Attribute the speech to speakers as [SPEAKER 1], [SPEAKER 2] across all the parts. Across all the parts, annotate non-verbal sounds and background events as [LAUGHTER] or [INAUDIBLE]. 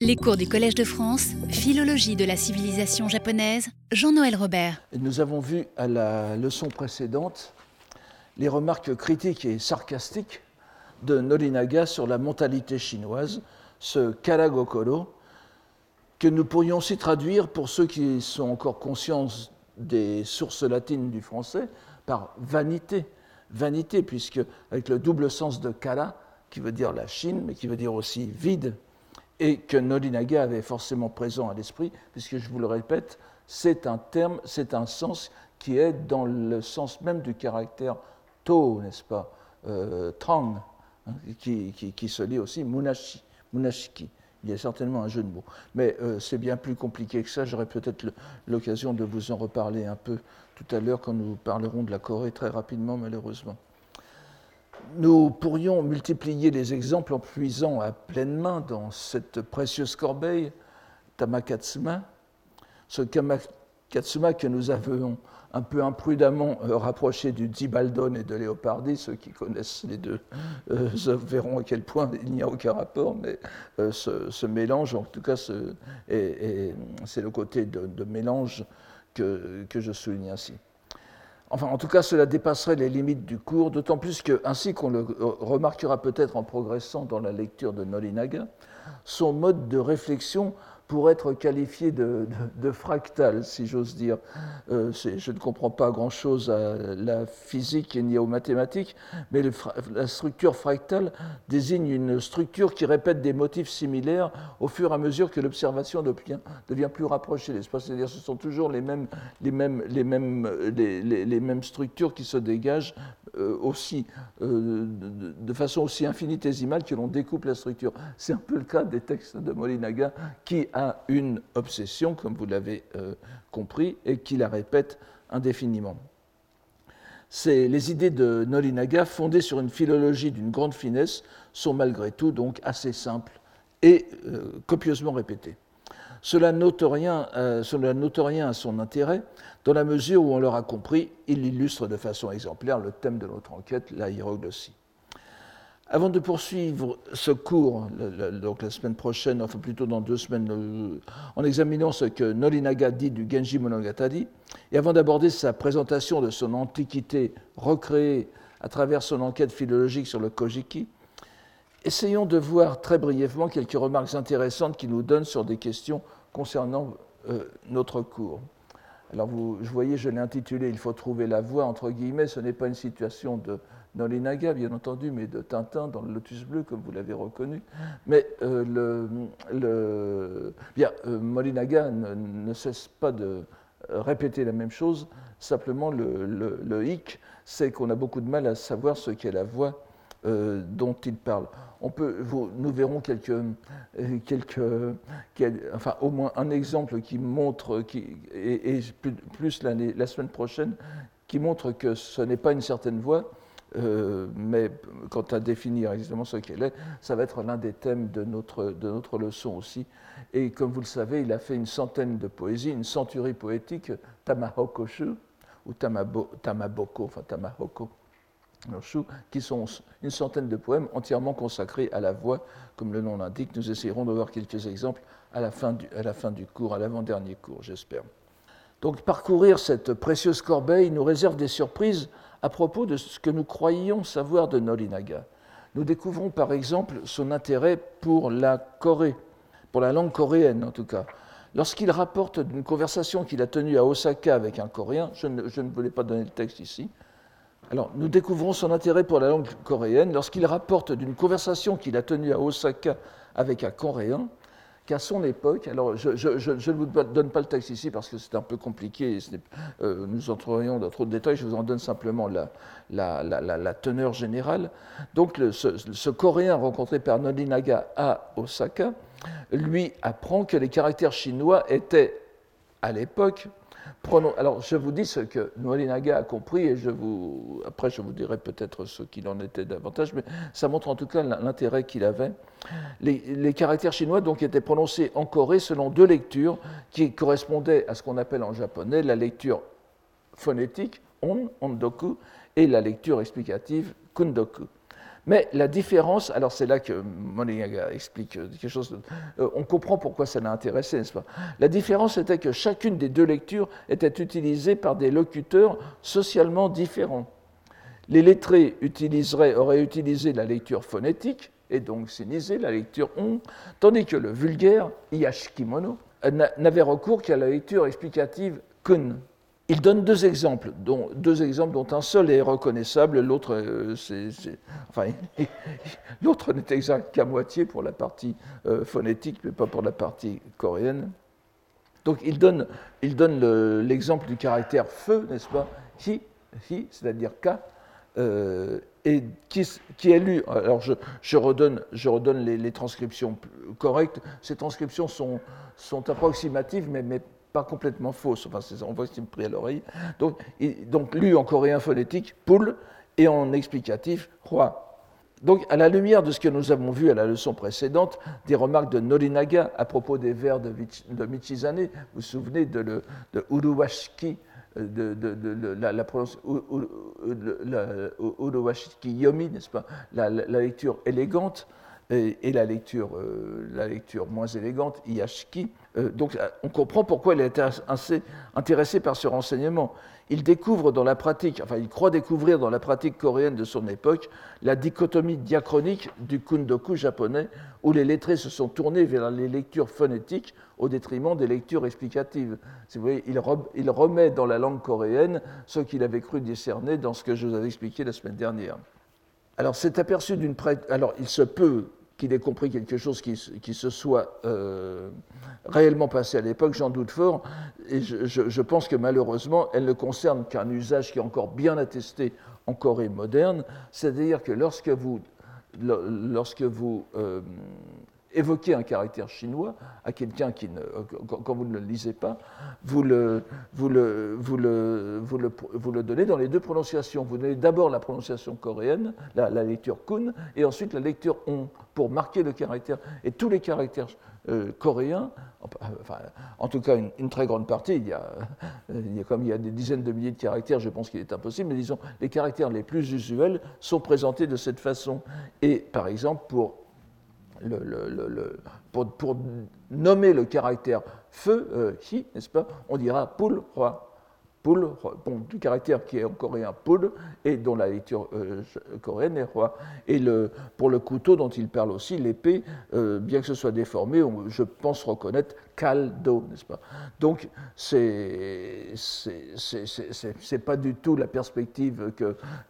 [SPEAKER 1] Les cours du Collège de France, Philologie de la civilisation japonaise, Jean-Noël Robert.
[SPEAKER 2] Nous avons vu à la leçon précédente les remarques critiques et sarcastiques de Norinaga sur la mentalité chinoise, ce karagokoro, que nous pourrions aussi traduire pour ceux qui sont encore conscients des sources latines du français par vanité. Vanité, puisque avec le double sens de kara, qui veut dire la Chine, mais qui veut dire aussi vide, et que Norinaga avait forcément présent à l'esprit, puisque je vous le répète, c'est un terme, c'est un sens qui est dans le sens même du caractère to, n'est-ce pas, euh, trang, hein, qui, qui, se lit aussi munashi, munashiki. Il y a certainement un jeu de mots. Mais euh, c'est bien plus compliqué que ça. J'aurai peut-être l'occasion de vous en reparler un peu tout à l'heure quand nous parlerons de la Corée très rapidement, malheureusement nous pourrions multiplier les exemples en puisant à pleine main dans cette précieuse corbeille, Tamakatsuma, ce Tamakatsuma que nous avons un peu imprudemment euh, rapproché du Zibaldon et de Léopardi. Ceux qui connaissent les deux euh, [LAUGHS] verront à quel point il n'y a aucun rapport, mais euh, ce, mélange, en tout cas, c'est le côté de, mélange que je souligne ainsi. Enfin, en tout cas, cela dépasserait les limites du cours, d'autant plus que, ainsi qu'on le remarquera peut-être en progressant dans la lecture de Nolinaga, son mode de réflexion pour être qualifié de, fractal, si j'ose dire. Euh, je ne comprends pas grand-chose à la physique ni aux mathématiques, mais la structure fractale désigne une structure qui répète des motifs similaires au fur et à mesure que l'observation devient, devient, plus rapprochée. C'est-à-dire ce sont toujours les mêmes, les mêmes, les mêmes, les, mêmes structures qui se dégagent euh, aussi, euh, de, façon aussi infinitésimale que l'on découpe la structure. C'est un peu le cas des textes de Molinaga, qui a une obsession, comme vous l'avez euh, compris, et qui la répète indéfiniment. Les idées de Nolinaga, fondées sur une philologie d'une grande finesse, sont malgré tout donc assez simples et copieusement répétées. Cela n'ôte rien, rien, à son intérêt, dans la mesure où on l'aura compris, il illustre de façon exemplaire le thème de notre enquête, la hiéroglossie. Avant de poursuivre ce cours, donc la semaine prochaine, enfin plutôt dans deux semaines, en examinant ce que Norinaga dit du Genji Monogatari, et avant d'aborder sa présentation de son antiquité recréée à travers son enquête philologique sur le Kojiki, Essayons de voir très brièvement quelques remarques intéressantes qui nous donnent sur des questions concernant euh, notre cours. Alors, vous, je voyais, je l'ai intitulé Il faut trouver la voie, entre guillemets. Ce n'est pas une situation de Nolinaga, bien entendu, mais de Tintin dans le Lotus Bleu, comme vous l'avez reconnu. Mais euh, le, le, bien, euh, Molinaga ne, cesse pas de répéter la même chose. Simplement, le, le, le hic, c'est qu'on a beaucoup de mal à savoir ce qu'est la voie dont il parle on peut, nous verrons quelques, euh, quelques, enfin au moins un exemple qui montre, qui, et, plus la semaine prochaine, qui montre que ce n'est pas une certaine voie, euh, mais quant à définir exactement ce qu'elle est, ça va être l'un des thèmes de notre, de notre leçon aussi. Et comme vous le savez, il a fait une centaine de poésies, une centurie poétique, Tamahokoshu, ou Tamaboko, enfin Tamahoko, qui sont une centaine de poèmes entièrement consacrés à la voix, comme le nom l'indique. Nous essayerons de voir quelques exemples à la fin du, à la fin du cours, à l'avant-dernier cours, j'espère. Donc parcourir cette précieuse corbeille nous réserve des surprises à propos de ce que nous croyions savoir de Nolinaga. Nous découvrons par exemple son intérêt pour la Corée, pour la langue coréenne en tout cas. Lorsqu'il rapporte d'une conversation qu'il a tenue à Osaka avec un Coréen, je ne, je ne voulais pas donner le texte ici, alors, nous découvrons son intérêt pour la langue coréenne lorsqu'il rapporte d'une conversation qu'il a tenue à Osaka avec un Coréen, qu'à son époque, alors je, ne vous donne pas le texte ici parce que c'est un peu compliqué, euh, nous entrerions dans trop de détails, je vous en donne simplement la, teneur générale. Donc ce, Coréen rencontré par Nolinaga à Osaka lui apprend que les caractères chinois étaient, à l'époque, alors, je vous dis ce que Noalinaga a compris, et je vous, après, je vous dirai peut-être ce qu'il en était davantage, mais ça montre en tout cas l'intérêt qu'il avait. Les, caractères chinois donc étaient prononcés en Corée selon deux lectures qui correspondaient à ce qu'on appelle en japonais la lecture phonétique, on, ondoku, et la lecture explicative, kundoku. Mais la différence, alors c'est là que Moniaga explique quelque chose, euh, on comprend pourquoi ça l'a intéressé, n'est-ce pas? La différence était que chacune des deux lectures était utilisée par des locuteurs socialement différents. Les lettrés auraient utilisé la lecture phonétique, et donc sinisé, la lecture on, tandis que le vulgaire, Iyashikimono, n'avait recours qu'à la lecture explicative kun. Il donne deux exemples, dont, deux exemples dont un seul est reconnaissable, l'autre euh, enfin, [LAUGHS] n'est exact qu'à moitié pour la partie euh, phonétique, mais pas pour la partie coréenne. Donc il donne, l'exemple du caractère feu, n'est-ce pas? Hi, c'est-à-dire K, euh, et qui, est lu. Alors je, redonne, je redonne les, transcriptions correctes. Ces transcriptions sont, sont approximatives, mais, mais complètement fausses. Enfin, on voit que c'est pris à l'oreille. Donc, donc, lu en coréen phonétique, poule, et en explicatif, roi. Donc, à la lumière de ce que nous avons vu à la leçon précédente, des remarques de Norinaga à propos des vers de, Michizane, vous vous souvenez de, le, de Uruwashiki, de, de, la, la, Yomi, n'est-ce pas, la, lecture élégante et, la, lecture, euh, la lecture moins élégante, Iyashiki. Euh, donc euh, on comprend pourquoi il est assez intéressé par ce renseignement. Il découvre dans la pratique, enfin il croit découvrir dans la pratique coréenne de son époque la dichotomie diachronique du kundoku japonais, où les lettrés se sont tournés vers les lectures phonétiques au détriment des lectures explicatives. vous voyez, il, remet dans la langue coréenne ce qu'il avait cru discerner dans ce que je vous avais expliqué la semaine dernière. Alors, c'est aperçu d'une Alors, il se peut qu'il ait compris quelque chose qui, se soit euh, réellement passé à l'époque, j'en doute fort, et je, pense que malheureusement, elle ne concerne qu'un usage qui est encore bien attesté en Corée moderne, c'est-à-dire que lorsque vous, lorsque vous euh, évoquer un caractère chinois à quelqu'un qui ne, quand vous ne le lisez pas, vous le, vous le, vous le, vous le, vous le donnez dans les deux prononciations. Vous donnez d'abord la prononciation coréenne, la, lecture kun, et ensuite la lecture on, pour marquer le caractère. Et tous les caractères euh, coréens, enfin, en tout cas une, très grande partie, y, a, il y a, comme il y a des dizaines de milliers de caractères, je pense qu'il est impossible, mais disons, les caractères les plus usuels sont présentés de cette façon. Et par exemple, pour pour, nommer le caractère feu, euh, n'est-ce pas, on dira poule, roi. Poule, bon, du caractère qui est en coréen poule, et dont la lecture euh, coréenne est roi. Et pour le couteau dont il parle aussi, l'épée, euh, bien que ce soit déformé, je pense reconnaître caldo, n'est-ce pas? Donc, c'est n'est pas du tout la perspective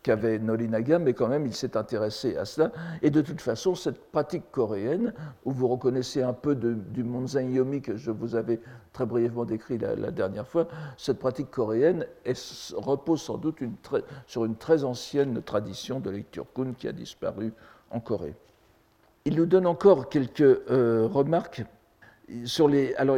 [SPEAKER 2] qu'avait Nolinaga, mais quand même, il s'est intéressé à cela. Et de toute façon, cette pratique coréenne, où vous reconnaissez un peu du Yomi que je vous avais très brièvement décrit la, dernière fois, cette pratique coréenne repose sans doute sur une très ancienne tradition de lecture kun qui a disparu en Corée. Il nous donne encore quelques euh, remarques alors,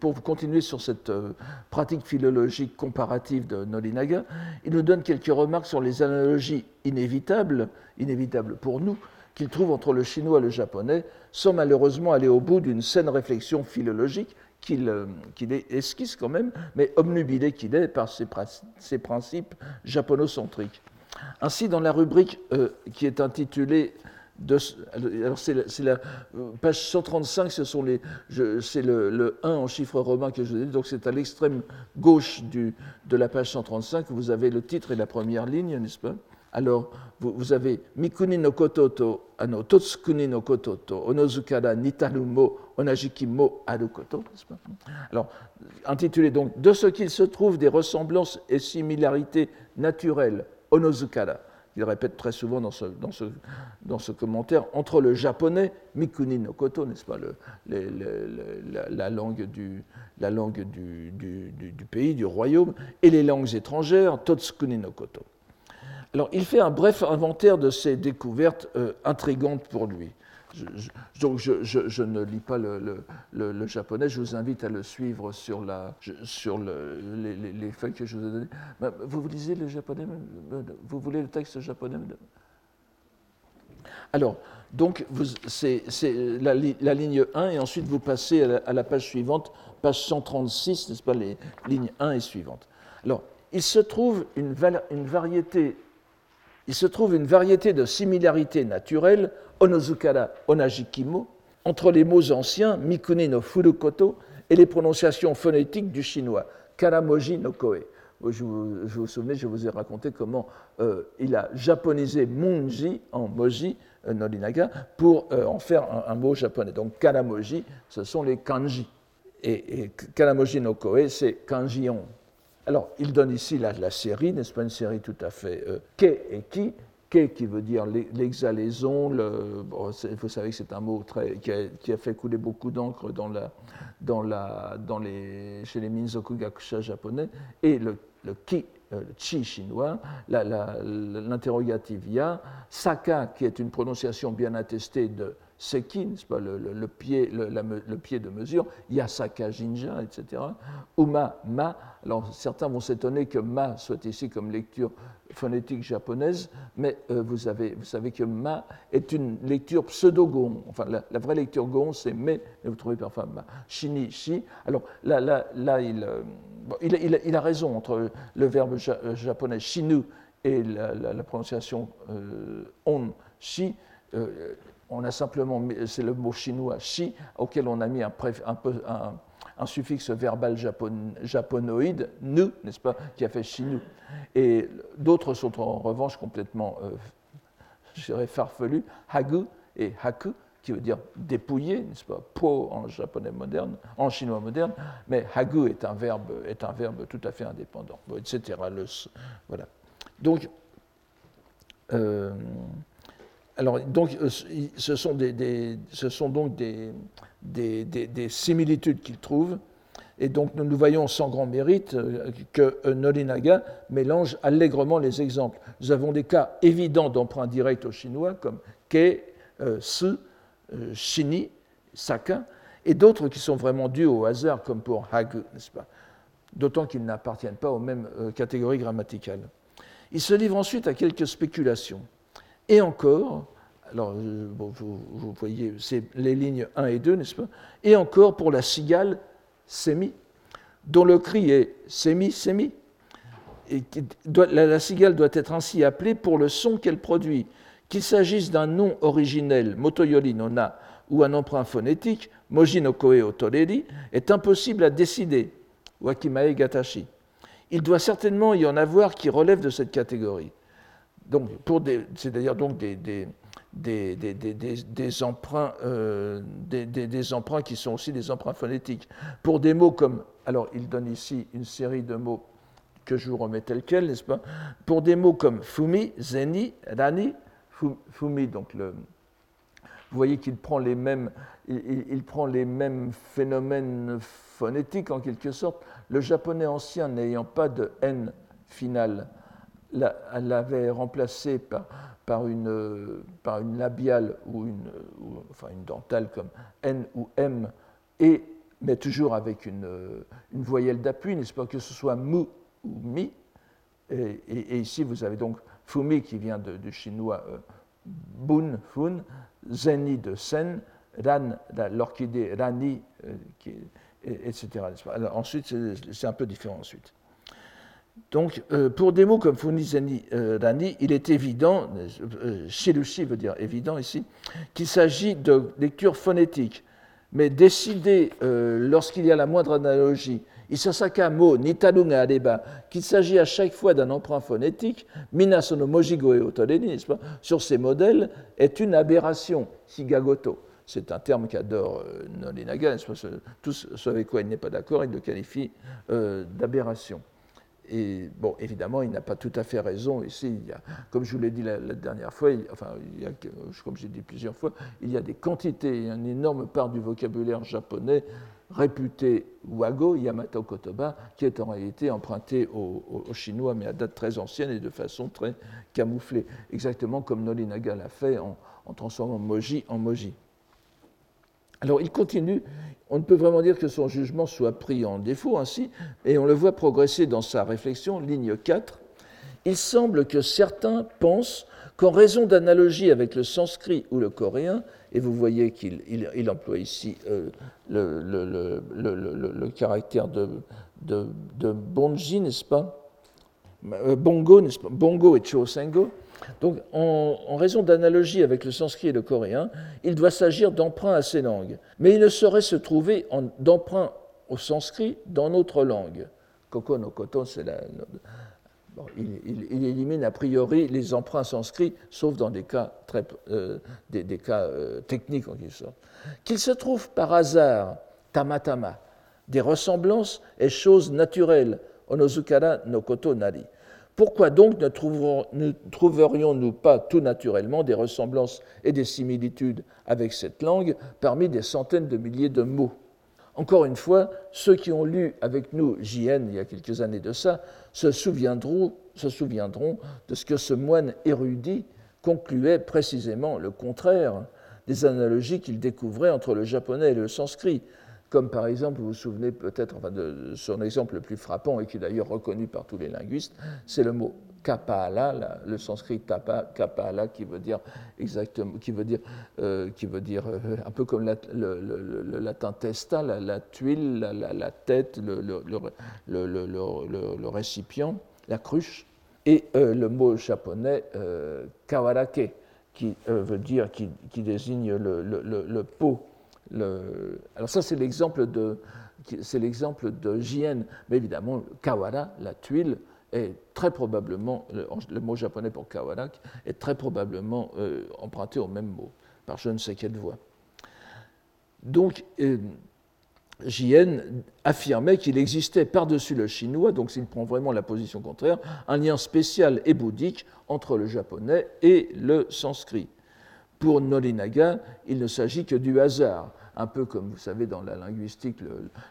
[SPEAKER 2] pour continuer sur cette euh, pratique philologique comparative de Nolinaga, il nous donne quelques remarques sur les analogies inévitables, inévitables pour nous, qu'il trouve entre le chinois et le japonais, sans malheureusement aller au bout d'une saine réflexion philologique qu'il euh, esquisse quand même, mais omnubilé qu'il est par ses, principes japonocentriques. Ainsi, dans la rubrique euh, qui est intitulée alors c'est la, page 135, c'est le, 1 en chiffre romain que je vous ai dit, donc c'est à l'extrême gauche du, de la page 135, vous avez le titre et la première ligne, n'est-ce pas? Alors, vous, avez Mikuni no kototo, ano, Totsukuni no kototo, Onozukara nitarumo, Onajikimo arukoto, n'est-ce pas? Alors, intitulé donc De ce qu'il se trouve des ressemblances et similarités naturelles, Onozukara il répète très souvent dans ce, commentaire, entre le japonais, Mikuni no Koto, n'est-ce pas, la, langue, du, la langue du, du, du, pays, du royaume, et les langues étrangères, Totsukuni no Koto. Alors, il fait un bref inventaire de ces découvertes euh, intrigantes pour lui donc je, ne lis pas le, japonais, je vous invite à le suivre sur, la, sur les, feuilles que je vous ai données. Vous, lisez le japonais Vous voulez le texte japonais alors, donc, c'est la, ligne 1, et ensuite vous passez à la, page suivante, page 136, n'est-ce pas, les lignes 1 et suivantes. Alors, il se trouve une, une variété il se trouve une variété de similarités naturelles, onozukara onajikimo, entre les mots anciens Mikuni no Furukoto et les prononciations phonétiques du chinois, Karamoji no Koe. Je vous, vous souvenez, je vous ai raconté comment euh, il a japonisé Munji en Moji, euh, Norinaga, pour euh, en faire un, mot japonais. Donc Karamoji, ce sont les kanji. Et, et Karamoji no Koe, c'est kanjion. Alors, il donne ici la, la série, n'est-ce pas une série tout à fait ke et ki, ke qui veut dire l'exhalaison, vous savez que c'est un mot qui, a, fait couler beaucoup d'encre chez les Minzoku Gakusha japonais, et le, le ki, euh, le chi chinois, l'interrogative ya, saka qui est une prononciation bien attestée de seki, pas, le, pied, le, pied de mesure, yasaka jinja, etc. Uma, ma. Alors certains vont s'étonner que ma soit ici comme lecture phonétique japonaise, mais euh, vous, avez, vous savez que ma est une lecture pseudo-gon. Enfin, la, vraie lecture gon, c'est mais, mais vous trouvez parfois ma. Shini, shi. Alors là, là, là il, euh, a raison entre le verbe euh, japonais shinu et la, prononciation on, shi on a simplement, c'est le mot chinois chi, auquel on a mis un, suffixe verbal japonoïde, nu, n'est-ce pas, qui a fait chinu. Et d'autres sont en revanche complètement, euh, farfelus, hagu et haku, qui veut dire dépouiller, n'est-ce pas, po en japonais moderne, en chinois moderne, mais hagu est un verbe, est un verbe tout à fait indépendant, etc. voilà. Donc, euh, alors, donc, euh, ce sont, des, donc des, des similitudes qu'il trouve. Et donc, nous, nous voyons sans grand mérite euh, que euh, Nolinaga mélange allègrement les exemples. Nous avons des cas évidents d'emprunt direct au chinois, comme Ke, Su, Shini, Saka, et d'autres qui sont vraiment dus au hasard, comme pour Hagu, n'est-ce pas? D'autant qu'ils n'appartiennent pas aux mêmes catégories grammaticales. Il se livre ensuite à quelques spéculations. Et encore, alors euh, vous, voyez, c'est les lignes 1 et 2, n'est-ce pas? Et encore pour la cigale sémi, dont le cri est sémi, sémi. Et la, cigale doit être ainsi appelée pour le son qu'elle produit. Qu'il s'agisse d'un nom originel, motoyori no na, ou un emprunt phonétique, moji no koe est impossible à décider, wakimae gatashi. Il doit certainement y en avoir qui relèvent de cette catégorie. Donc, c'est d'ailleurs donc des, emprunts, euh, des, emprunts qui sont aussi des emprunts phonétiques. Pour des mots comme, alors il donne ici une série de mots que je vous remets tel quel, n'est-ce pas? Pour des mots comme fumi, zeni, rani, fumi, donc vous voyez qu'il prend les mêmes, il, prend les mêmes phénomènes phonétiques en quelque sorte. Le japonais ancien n'ayant pas de n finale, l'avait remplacé par, une, labiale ou une, enfin une dentale comme N ou M, mais toujours avec une, une voyelle d'appui, n'est-ce pas, que ce soit mu ou mi. Et, ici, vous avez donc fumi qui vient du chinois euh, bun, fun, zeni de sen, ran, l'orchidée rani, euh, etc. ensuite, c'est un peu différent ensuite. Donc, euh, pour des mots comme Funizani euh, Rani, il est évident, euh, Shirushi veut dire évident ici, qu'il s'agit de lecture phonétique. Mais décider, lorsqu'il y a la moindre analogie, Isasaka mo nitalunga areba, qu'il s'agit à chaque fois d'un emprunt phonétique, minasono mojigo e otoreni, sur ces modèles, est une aberration, higagoto. C'est un terme qu'adore Nolinaga, tout ce avec quoi il n'est pas d'accord, il le qualifie d'aberration. Et bon, évidemment, il n'a pas tout à fait raison ici. Il comme je vous l'ai dit la, dernière fois, enfin, il y a, comme j'ai dit plusieurs fois, il y a des quantités, une énorme part du vocabulaire japonais réputé wago, Yamato Kotoba, qui est en réalité emprunté au, chinois, mais à date très ancienne et de façon très camouflée, exactement comme Nolinaga l'a fait en transformant moji en moji. Alors il continue, on ne peut vraiment dire que son jugement soit pris en défaut ainsi, et on le voit progresser dans sa réflexion, ligne 4. Il semble que certains pensent qu'en raison d'analogie avec le sanskrit ou le coréen, et vous voyez qu'il emploie ici euh, le, caractère de, bonji, n'est-ce pas? Euh, Bongo, n'est-ce pas? Bongo et chosengo, Donc, en, raison d'analogie avec le sanskrit et le coréen, il doit s'agir d'emprunt à ces langues. Mais il ne saurait se trouver d'emprunt au sanskrit dans notre langue. Koko no koto, c'est la. il, élimine a priori les emprunts sanscrits, sauf dans des cas, très, euh, des, cas euh, techniques en quelque sorte. Qu'il se trouve par hasard, tamatama, des ressemblances et choses naturelles, onozukara no koto nari. Pourquoi donc ne, trouverions-nous pas tout naturellement des ressemblances et des similitudes avec cette langue parmi des centaines de milliers de mots? Encore une fois, ceux qui ont lu avec nous JN il y a quelques années de ça se souviendront, se souviendront de ce que ce moine érudit concluait précisément le contraire des analogies qu'il découvrait entre le japonais et le sanskrit, comme par exemple, vous vous souvenez peut-être enfin, de son exemple le plus frappant et qui est d'ailleurs reconnu par tous les linguistes, c'est le mot kapala, le sanskrit kapala qui veut dire exactement, qui veut dire, euh, qui veut dire euh, un peu comme le, latin testa, la, tuile, la, tête, le, récipient, la cruche, et euh, le mot japonais kawarake qui veut dire, qui désigne le, pot alors ça, c'est l'exemple de, c'est l'exemple de JN, mais évidemment, kawara, la tuile, est très probablement, le, mot japonais pour kawara, est très probablement euh, emprunté au même mot, par je ne sais quelle voix. Donc, euh, JN affirmait qu'il existait par-dessus le chinois, donc s'il prend vraiment la position contraire, un lien spécial et bouddhique entre le japonais et le sanskrit. Pour Norinaga, il ne s'agit que du hasard, un peu comme vous savez dans la linguistique,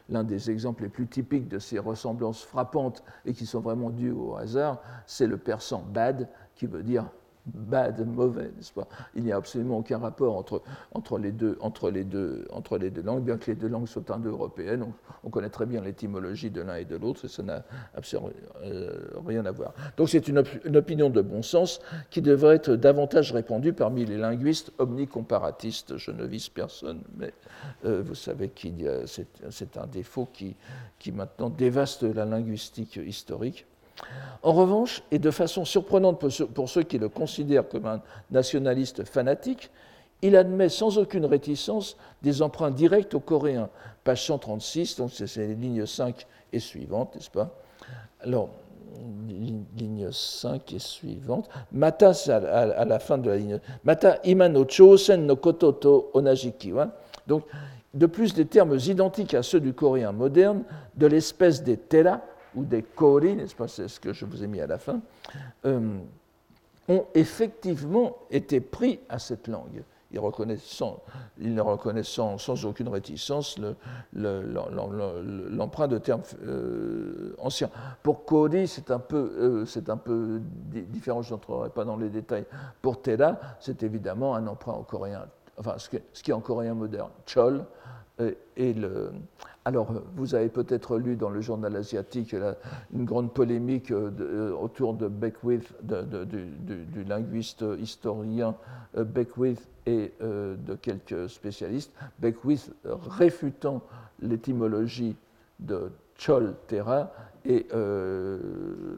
[SPEAKER 2] l'un des exemples les plus typiques de ces ressemblances frappantes et qui sont vraiment dues au hasard, c'est le persan bad, qui veut dire bad, mauvais, n'est-ce pas? Il n'y a absolument aucun rapport entre, entre, les deux, entre, les deux, entre les deux langues, bien que les deux langues soient indo-européennes. On, on, connaît très bien l'étymologie de l'un et de l'autre, et ça n'a absolument euh, rien à voir. Donc c'est une, une, opinion de bon sens qui devrait être davantage répandue parmi les linguistes omnicomparatistes. Je ne vise personne, mais euh, vous savez que c'est un défaut qui, qui maintenant dévaste la linguistique historique. En revanche, et de façon surprenante pour ceux qui le considèrent comme un nationaliste fanatique, il admet sans aucune réticence des emprunts directs aux Coréens. Page 136, donc c'est les lignes 5 et suivantes, n'est-ce pas? Alors, ligne 5 et suivante. Mata, à, la fin de la ligne. Mata imano chosen no kototo onajiki. Donc, de plus des termes identiques à ceux du coréen moderne, de l'espèce des tera, ou des kori, n'est-ce pas, c'est ce que je vous ai mis à la fin, euh, ont effectivement été pris à cette langue. Ils, sans, ils reconnaissent sans, aucune réticence l'emprunt de termes euh, anciens. Pour Kori, c'est un peu, euh, différent, je n'entrerai pas dans les détails. Pour Tela, c'est évidemment un emprunt en coréen, enfin ce, ce qui est en coréen moderne, Chol, et le, alors, vous avez peut-être lu dans le journal asiatique une grande polémique euh, euh, autour de Beckwith, du, linguiste historien euh, Beckwith et de quelques spécialistes. Beckwith réfutant l'étymologie de Chol Terra et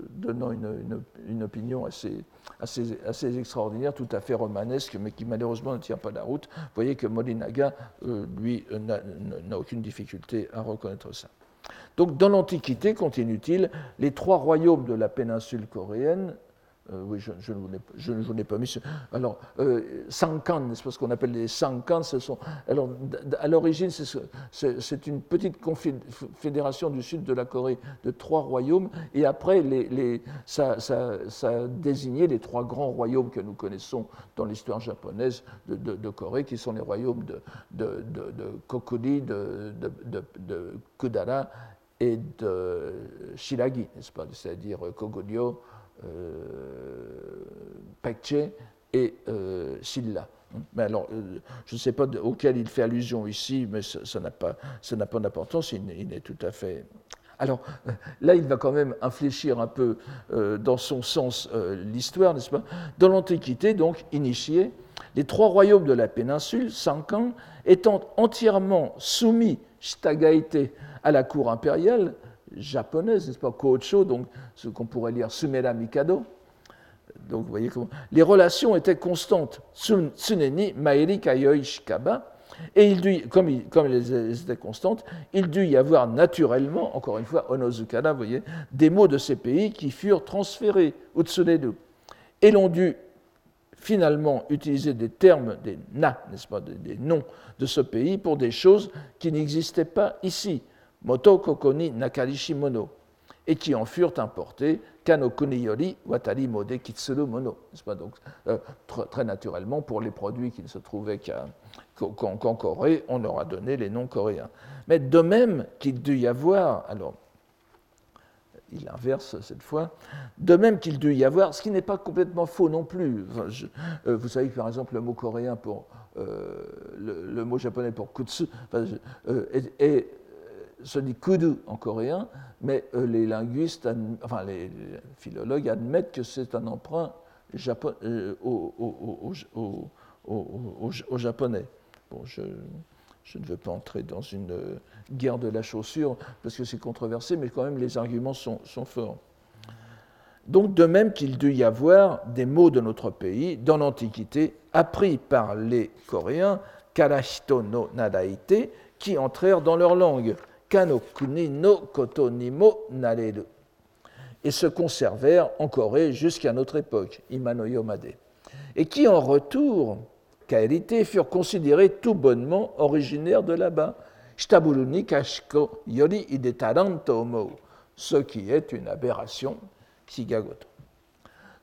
[SPEAKER 2] donnant une, opinion assez, assez, extraordinaire, tout à fait romanesque, mais qui malheureusement ne tient pas la route. Vous voyez que Molinaga, euh, lui, n'a aucune difficulté à reconnaître ça. Donc, dans l'Antiquité, continue-t-il, les trois royaumes de la péninsule coréenne euh, oui, je, je, ne vous l'ai pas mis. Alors, euh, Sankan, c'est ce qu'on appelle les Sankan. Ce sont, alors, à l'origine, c'est une petite confédération du sud de la Corée de trois royaumes. Et après, ça, ça, ça, désignait les trois grands royaumes que nous connaissons dans l'histoire japonaise de, Corée, qui sont les royaumes de, de, de Kudara et de Shiragi, n'est-ce pas? C'est-à-dire Koguryo. Euh, Pekche et euh, Silla. Mais alors, euh, je ne sais pas auquel il fait allusion ici, mais ça n'a pas, pas d'importance, il, est tout à fait alors là, il va quand même infléchir un peu dans son sens l'histoire, n'est-ce pas? Dans l'Antiquité, donc, initié, les trois royaumes de la péninsule, Sankan, étant entièrement soumis, à la cour impériale, japonaise, n'est-ce pas, Kocho, donc ce qu'on pourrait lire Sumera Mikado, donc vous voyez comment. Les relations étaient constantes. Tsuneni, Maeri, Kayoi. Et il comme, elles étaient constantes, il dut y avoir naturellement, encore une fois, Onozukana, vous voyez, des mots de ces pays qui furent transférés, Utsunedu. Et l'on dut finalement utiliser des termes, des na, n'est-ce pas, des, noms de ce pays pour des choses qui n'existaient pas ici. Moto Kokoni Nakarishi Mono et qui en furent importés Kano Kuniyori Watari Mode Kitsuru Mono. Euh, très naturellement, pour les produits qui ne se trouvaient qu'en Corée, on leur a donné les noms coréens. Mais de même qu'il dut y avoir, alors, il inverse cette fois, de même qu'il dut y avoir, ce qui n'est pas complètement faux non plus. Euh, vous savez que par exemple le mot coréen pour euh, le, mot japonais pour kutsu est, se dit kudu en coréen, mais euh, les linguistes, enfin les, philologues admettent que c'est un emprunt Japon, euh, au, japonais. Bon, je, ne veux pas entrer dans une guerre de la chaussure parce que c'est controversé, mais quand même les arguments sont, sont forts. Donc de même qu'il dut y avoir des mots de notre pays dans l'Antiquité appris par les Coréens, Karahito no Nadaite, qui entrèrent dans leur langue kanokuni no koto nimo nareru, et se conservèrent en Corée jusqu'à notre époque, Imano Yomade, et qui en retour, kaerite, furent considérés tout bonnement originaires de là-bas, shtaburu kashiko yori ce qui est une aberration.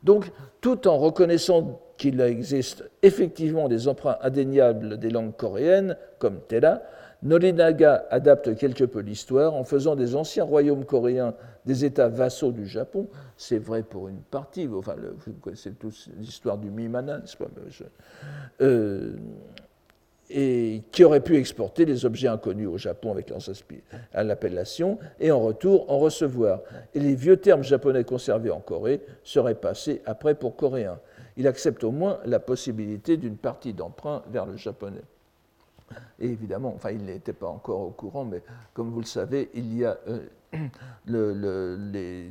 [SPEAKER 2] Donc, tout en reconnaissant qu'il existe effectivement des emprunts indéniables des langues coréennes, comme Tera, Norinaga adapte quelque peu l'histoire en faisant des anciens royaumes coréens des États vassaux du Japon. C'est vrai pour une partie, vous connaissez tous l'histoire du Mimana, n'est-ce pas euh, et qui aurait pu exporter des objets inconnus au Japon avec l'appellation et en retour en recevoir. Et les vieux termes japonais conservés en Corée seraient passés après pour coréens. Il accepte au moins la possibilité d'une partie d'emprunt vers le japonais. Évidemment, enfin, il n'était pas encore au courant, mais comme vous le savez, il y a euh, [CLEARS THROAT] le,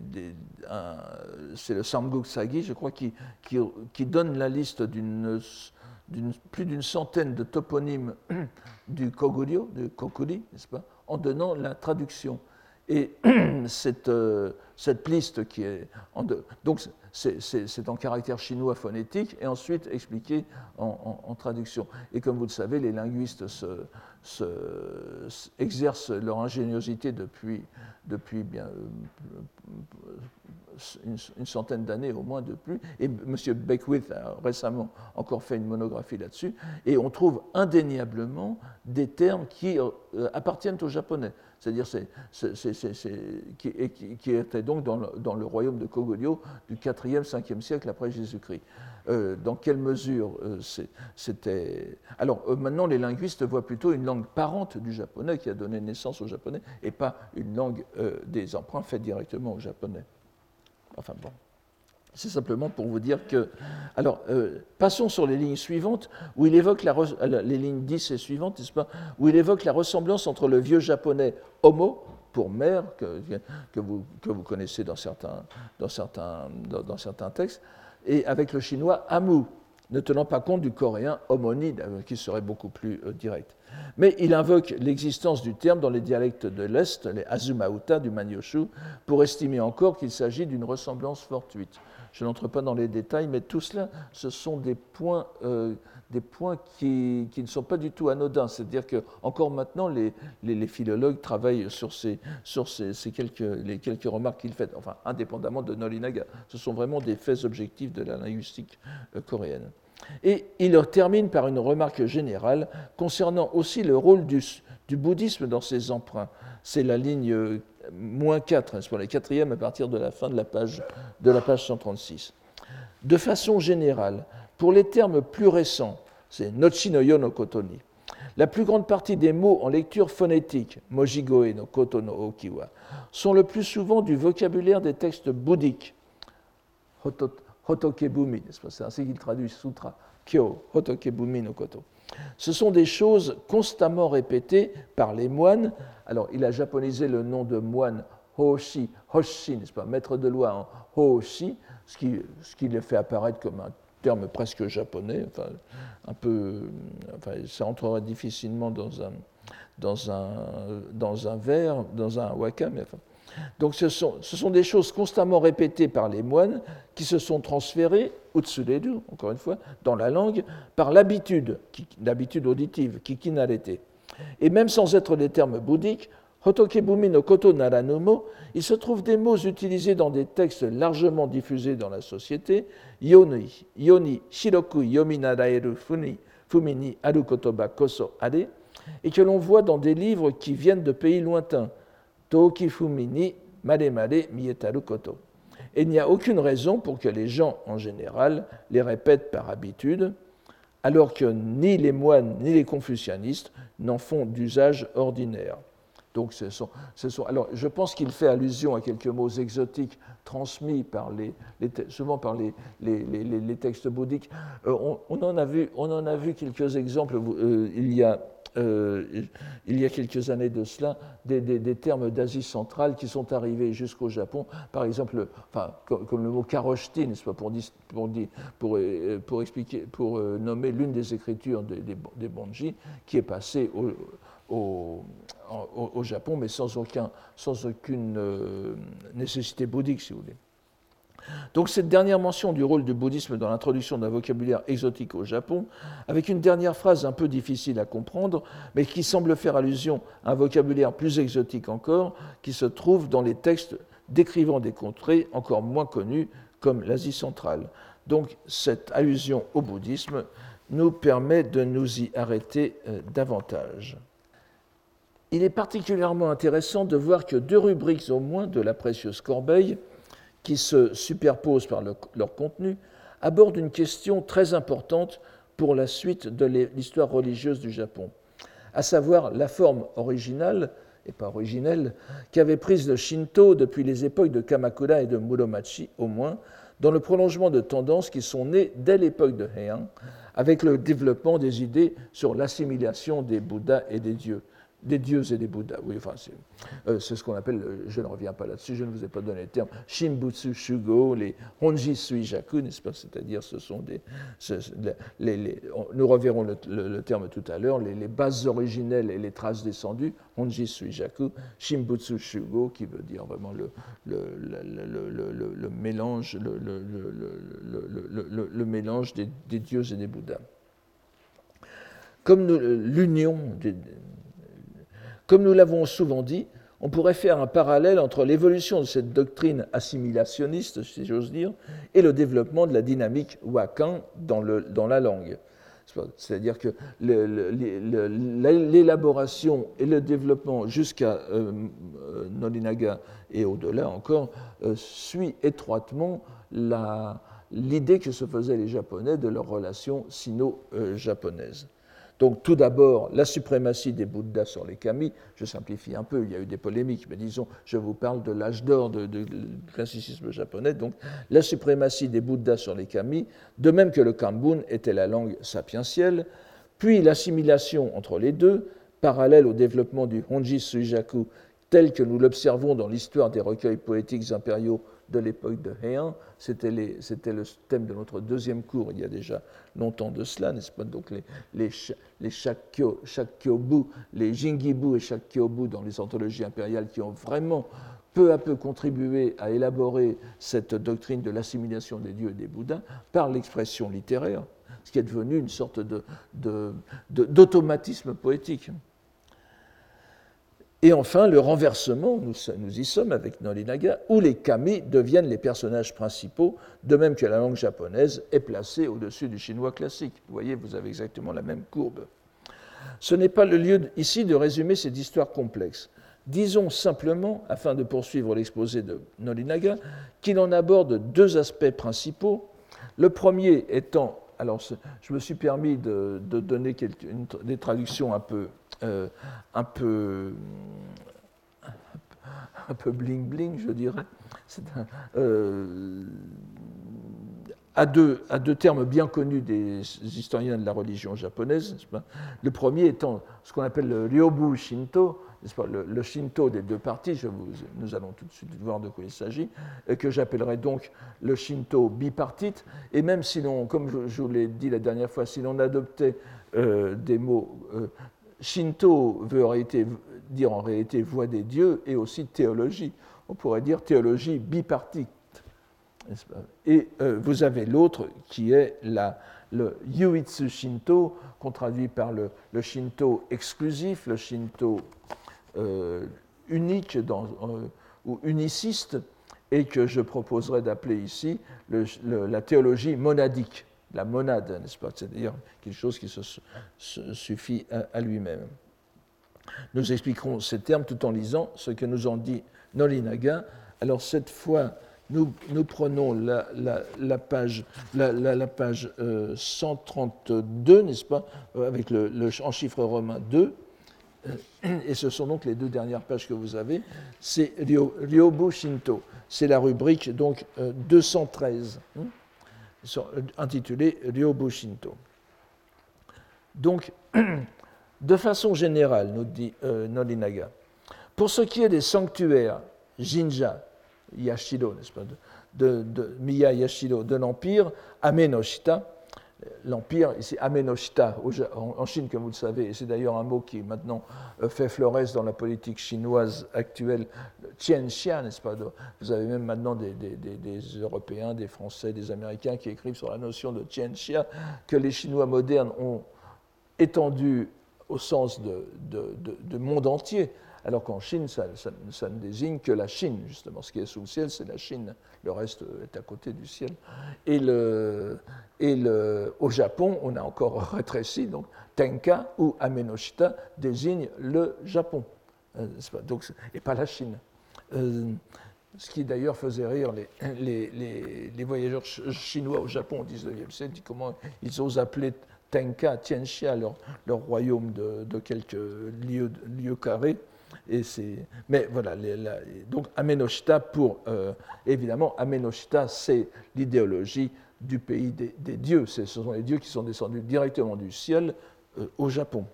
[SPEAKER 2] c'est le Samguk Sagi, je crois, qui, qui, donne la liste d'une plus d'une centaine de toponymes [CLEARS THROAT] du Koguryo, du Kokuri, n'est-ce pas, en donnant la traduction. Et [CLEARS THROAT] cette, euh, cette liste qui est donc c'est en caractère chinois phonétique et ensuite expliqué en, traduction. Et comme vous le savez, les linguistes se, exercent leur ingéniosité depuis, depuis bien, une, centaine d'années au moins de plus. Et M. Beckwith a récemment encore fait une monographie là-dessus. Et on trouve indéniablement des termes qui euh, appartiennent aux Japonais c'est-à-dire qui, était donc dans le, dans le, royaume de Koguryo du 4e, 5e siècle après Jésus-Christ. Euh, dans quelle mesure euh, c'était... Alors euh, maintenant, les linguistes voient plutôt une langue parente du japonais qui a donné naissance au japonais et pas une langue des emprunts faits directement au japonais. Enfin bon. C'est simplement pour vous dire que. Alors, passons sur les lignes suivantes, où il évoque la, les lignes 10 et suivantes, Où il évoque la ressemblance entre le vieux japonais homo, pour mère, que, que, vous, que vous, connaissez dans certains, dans, certains, dans, certains, textes, et avec le chinois amu, ne tenant pas compte du coréen homonide, euh, qui serait beaucoup plus euh, direct. Mais il invoque l'existence du terme dans les dialectes de l'Est, les Azumauta du Manyoshu, pour estimer encore qu'il s'agit d'une ressemblance fortuite. Je n'entre pas dans les détails, mais tout cela, ce sont des points, euh, des points qui, ne sont pas du tout anodins. C'est-à-dire que encore maintenant, les, philologues travaillent sur, ces, quelques, remarques qu'il fait, enfin, indépendamment de Nolinaga. Ce sont vraiment des faits objectifs de la linguistique euh, coréenne. Et il termine par une remarque générale concernant aussi le rôle du, bouddhisme dans ses emprunts. C'est la ligne moins 4, c'est pour la quatrième à partir de la fin de la page, de la page 136. De façon générale, pour les termes plus récents, c'est Nochi no yo no kotoni, la plus grande partie des mots en lecture phonétique, mojigoe no koto no okiwa, sont le plus souvent du vocabulaire des textes bouddhiques, hotokebumi, c'est ainsi qu'il traduit sutra, kyo, hotokebumi no koto. Ce sont des choses constamment répétées par les moines. Alors, il a japonisé le nom de moine Hoshi, Hoshi, n'est-ce pas, maître de loi en Hoshi, ce qui, ce qui les fait apparaître comme un terme presque japonais, enfin, un peu, enfin, ça entrerait difficilement dans un, dans un, dans un vers, dans un waka, donc ce sont, ce sont, des choses constamment répétées par les moines qui se sont transférées, utsureru, encore une fois, dans la langue, par l'habitude, l'habitude auditive, kikinarete. Et même sans être des termes bouddhiques, Hotokebumi no koto naranumo, il se trouve des mots utilisés dans des textes largement diffusés dans la société, yoni, yoni, shiroku yomi naraeru fumi, fumini aru kotoba koso are, et que l'on voit dans des livres qui viennent de pays lointains, Tokifumi ni mare mare mietaru koto. Et il n'y a aucune raison pour que les gens en général les répètent par habitude, alors que ni les moines ni les confucianistes n'en font d'usage ordinaire. Donc, ce sont, alors, je pense qu'il fait allusion à quelques mots exotiques transmis par les, souvent par les, les textes bouddhiques. Euh, on, en a vu, on en a vu quelques exemples. Euh, il y a euh, il y a quelques années de cela, des, termes d'Asie centrale qui sont arrivés jusqu'au Japon, par exemple, enfin, comme, le mot karoshti, n'est-ce pour, pour, pour, expliquer, pour nommer l'une des écritures des, des, Bonji, qui est passée au, au, Japon, mais sans, aucun, sans aucune nécessité bouddhique, si vous voulez. Donc cette dernière mention du rôle du bouddhisme dans l'introduction d'un vocabulaire exotique au Japon, avec une dernière phrase un peu difficile à comprendre, mais qui semble faire allusion à un vocabulaire plus exotique encore, qui se trouve dans les textes décrivant des contrées encore moins connues comme l'Asie centrale. Donc cette allusion au bouddhisme nous permet de nous y arrêter euh, davantage. Il est particulièrement intéressant de voir que deux rubriques au moins de la précieuse corbeille qui se superposent par leur contenu, abordent une question très importante pour la suite de l'histoire religieuse du Japon, à savoir la forme originale, et pas originelle, qu'avait prise le Shinto depuis les époques de Kamakura et de Muromachi au moins, dans le prolongement de tendances qui sont nées dès l'époque de Heian, avec le développement des idées sur l'assimilation des Bouddhas et des dieux des dieux et des Bouddhas. Oui, enfin, euh, c'est ce qu'on appelle, euh, je ne reviens pas là-dessus, je ne vous ai pas donné le terme, Shimbutsu Shugo, les Honji Suijaku, n'est-ce pas C'est-à-dire, ce sont des. nous reverrons le, terme tout à l'heure, les, bases originelles et les traces descendues, Honji Suijaku, Shimbutsu Shugo, qui veut dire vraiment le, le mélange, le, mélange des, des dieux et des Bouddhas. Comme l'union des comme nous l'avons souvent dit, on pourrait faire un parallèle entre l'évolution de cette doctrine assimilationniste, si j'ose dire, et le développement de la dynamique wakan dans, la langue. C'est-à-dire que l'élaboration et le développement jusqu'à euh, Nolinaga et au-delà encore euh, suit étroitement l'idée que se faisaient les Japonais de leur relation sino-japonaise. Donc tout d'abord, la suprématie des Bouddhas sur les kami, je simplifie un peu, il y a eu des polémiques, mais disons, je vous parle de l'âge d'or du classicisme japonais, donc la suprématie des Bouddhas sur les kami, de même que le Kambun était la langue sapientielle, puis l'assimilation entre les deux, parallèle au développement du Honji Suijaku tel que nous l'observons dans l'histoire des recueils poétiques impériaux de l'époque de Heian. C'était le thème de notre deuxième cours il y a déjà longtemps de cela, n'est-ce pas? Donc les, les, les Shakyobu, les Jingibu et Shakyobu dans les anthologies impériales qui ont vraiment peu à peu contribué à élaborer cette doctrine de l'assimilation des dieux et des bouddhas par l'expression littéraire, ce qui est devenu une sorte d'automatisme poétique. Et enfin, le renversement, nous, y sommes avec Nolinaga, où les kami deviennent les personnages principaux, de même que la langue japonaise est placée au-dessus du chinois classique. Vous voyez, vous avez exactement la même courbe. Ce n'est pas le lieu ici de résumer cette histoire complexe. Disons simplement, afin de poursuivre l'exposé de Nolinaga, qu'il en aborde deux aspects principaux. Le premier étant, alors je me suis permis de, donner des traductions un peu euh, un peu un peu bling bling, je dirais, euh, à, deux, à, deux, termes bien connus des historiens de la religion japonaise. Le premier étant ce qu'on appelle le Ryobu Shinto, le, Shinto des deux parties, nous allons tout de suite voir de quoi il s'agit, que j'appellerai donc le Shinto bipartite. Et même si l'on, comme je, vous l'ai dit la dernière fois, si l'on adoptait euh, des mots, euh, Shinto veut dire en réalité voix des dieux et aussi théologie. On pourrait dire théologie bipartite. Et euh, vous avez l'autre qui est la, le Yuitsu Shinto, qu'on traduit par le, Shinto exclusif, le Shinto euh, unique euh, ou uniciste, et que je proposerai d'appeler ici la théologie monadique, la monade, n'est-ce pas? C'est-à-dire quelque chose qui se, suffit à, lui-même. Nous expliquerons ces termes tout en lisant ce que nous en dit Nolinaga. Alors cette fois, nous, prenons la, page, la, page 132, euh, n'est-ce pas, avec le, en chiffre romain 2, euh, [CLEARS THROAT] et ce sont donc les deux dernières pages que vous avez, c'est Ryobu Shinto, c'est la rubrique donc 213, hein, intitulée Ryobu Shinto. Donc, [CLEARS THROAT] de façon générale, nous dit Nolinaga, pour ce qui est des sanctuaires, Jinja, Yashiro, n'est-ce pas, de, de, Miya Yashiro de l'Empire, Amenoshita. L'Empire, ici Amenoshita, en Chine, comme vous le savez, et c'est d'ailleurs un mot qui maintenant euh, fait florès dans la politique chinoise actuelle, Tianxia, n'est-ce pas? Vous avez même maintenant des, des, Européens, des Français, des Américains qui écrivent sur la notion de Tianxia, que les Chinois modernes ont étendu au sens de, de monde entier alors qu'en Chine, ça, ne désigne que la Chine, justement. Ce qui est sous le ciel, c'est la Chine. Le reste est à côté du ciel. Et, le, et le, au Japon, on a encore [LAUGHS] rétréci, donc Tenka ou Amenoshita désigne le Japon, euh, donc, et pas la Chine. Euh, ce qui d'ailleurs faisait rire les, les, voyageurs chinois au Japon au XIXe siècle, comment ils osent appeler Tenka, Tianxia, leur, leur royaume de, de quelques lieues, lieues carrés, mais voilà, donc Amenoshita, pour, euh, évidemment, Amenoshita, c'est l'idéologie du pays des, dieux. Ce sont les dieux qui sont descendus directement du ciel euh, au Japon.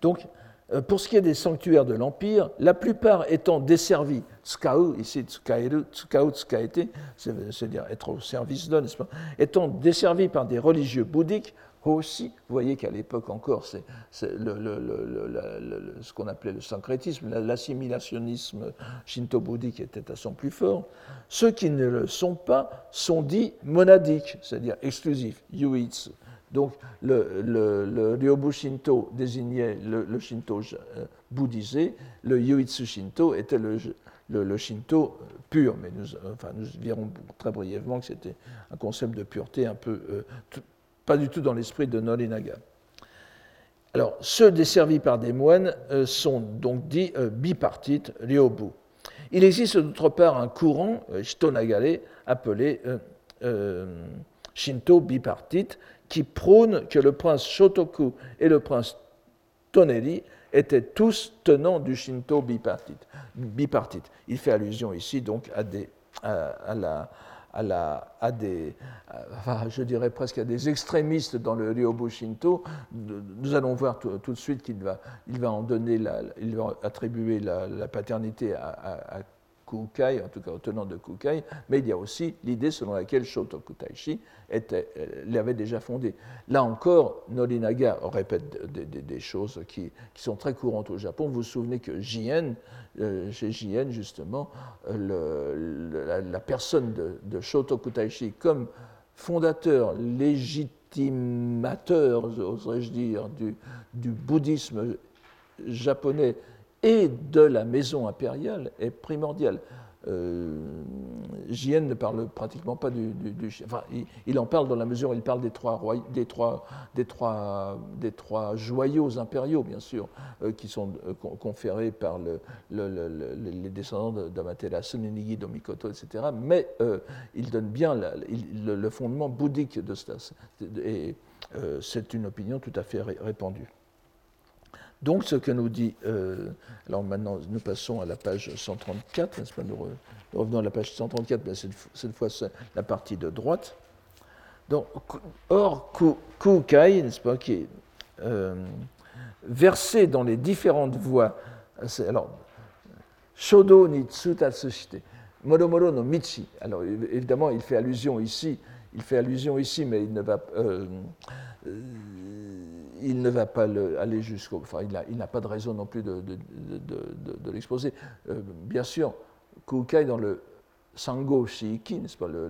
[SPEAKER 2] Donc, euh, pour ce qui est des sanctuaires de l'Empire, la plupart étant desservis, tsukau, ici tsukairu, tsukau, tsukaete, c'est-à-dire être au service de, n'est-ce pas, étant desservis par des religieux bouddhiques, aussi. Vous voyez qu'à l'époque encore, c'est ce qu'on appelait le syncrétisme, l'assimilationnisme shinto-bouddhique était à son plus fort. Ceux qui ne le sont pas sont dits monadiques, c'est-à-dire exclusifs, yuitsu. Donc le, Ryobu Shinto désignait le, Shinto euh, bouddhisé, le Yuitsu Shinto était le, Shinto pur, mais nous verrons très brièvement que c'était un concept de pureté un peu euh, pas du tout dans l'esprit de Norinaga. Alors, ceux desservis par des moines euh, sont donc dits euh, bipartites, ryobu. Il existe d'autre part un courant, euh, Shitonagare, appelé Shinto bipartite, qui prône que le prince Shotoku et le prince Toneri étaient tous tenants du Shinto bipartite. bipartite. Il fait allusion ici donc à la, à, des, je dirais presque à des extrémistes dans le Ryobu Shinto. Nous allons voir tout, de suite qu'il va, il va en donner, la, il va attribuer la, paternité à, Kukai, en tout cas au tenant de Kukai, mais il y a aussi l'idée selon laquelle Shotoku Taishi était, euh, l'avait déjà fondé. Là encore, Norinaga répète des, choses qui, sont très courantes au Japon. Vous vous souvenez que Jien, euh, chez Jien, justement, euh, la, personne de, de Taishi comme fondateur légitimateur, oserais-je dire, du, bouddhisme japonais et de la maison impériale est primordiale euh, ne parle pratiquement pas du, enfin, il, en parle dans la mesure où il parle des trois, des trois, des trois, des trois joyaux impériaux, bien sûr, euh, qui sont euh, conférés par le, les descendants d'Amatera, Sunenigi, Domikoto, etc. Mais euh, il donne bien le, fondement bouddhique de Stas. Et c'est une opinion tout à fait répandue. Donc, ce que nous dit. Euh, alors maintenant, nous passons à la page 134, n'est-ce pas nous, revenons à la page 134, mais cette, fois, c'est la partie de droite. Donc, or, Kukai, n'est-ce pas, qui est. Euh, versé dans les différentes voies. Alors, Shodo ni tsutatsushite, Moromoro no Michi. Alors, évidemment, il fait allusion ici, il fait allusion ici, mais il ne va, euh, il ne va pas aller jusqu'au. Enfin, il n'a pas de raison non plus de, l'exposer. Euh, bien sûr, Kukai, dans le Sango Shiiki, pas, le,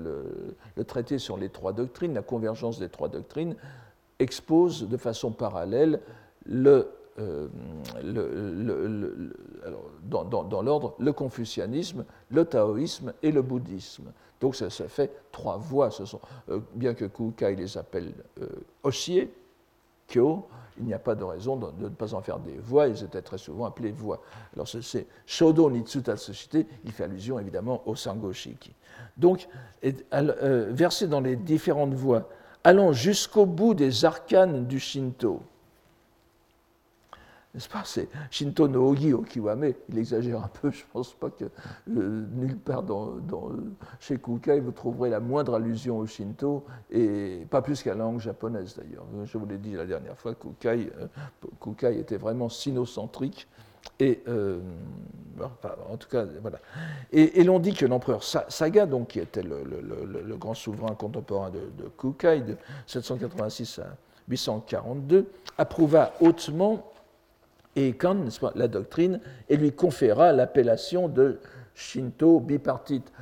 [SPEAKER 2] le, traité sur les trois doctrines, la convergence des trois doctrines, expose de façon parallèle le euh, dans, l'ordre le confucianisme, le taoïsme et le bouddhisme. Donc ça, fait trois voies. Ce sont, euh, bien que Kukai les appelle euh, Kyo, il n'y a pas de raison de, ne pas en faire des voies, ils étaient très souvent appelés voies. Alors c'est Shodo Nitsuta Société, il fait allusion évidemment au Sango Shiki. Donc, euh, versé dans les différentes voies, allant jusqu'au bout des arcanes du Shinto, n'est-ce pas? C'est Shinto no Ogi Okiwame, il exagère un peu, je ne pense pas que euh, nulle part chez Kukai vous trouverez la moindre allusion au Shinto, et pas plus qu'à la langue japonaise d'ailleurs. Je vous l'ai dit la dernière fois, Kukai, euh, était vraiment sinocentrique, et euh, en tout cas, voilà. Et, l'on dit que l'empereur Saga, donc, qui était le, grand souverain contemporain de, de Kukai, de 786 à 842, approuva hautement et Kan, la doctrine, et lui conféra l'appellation de Shinto bipartite.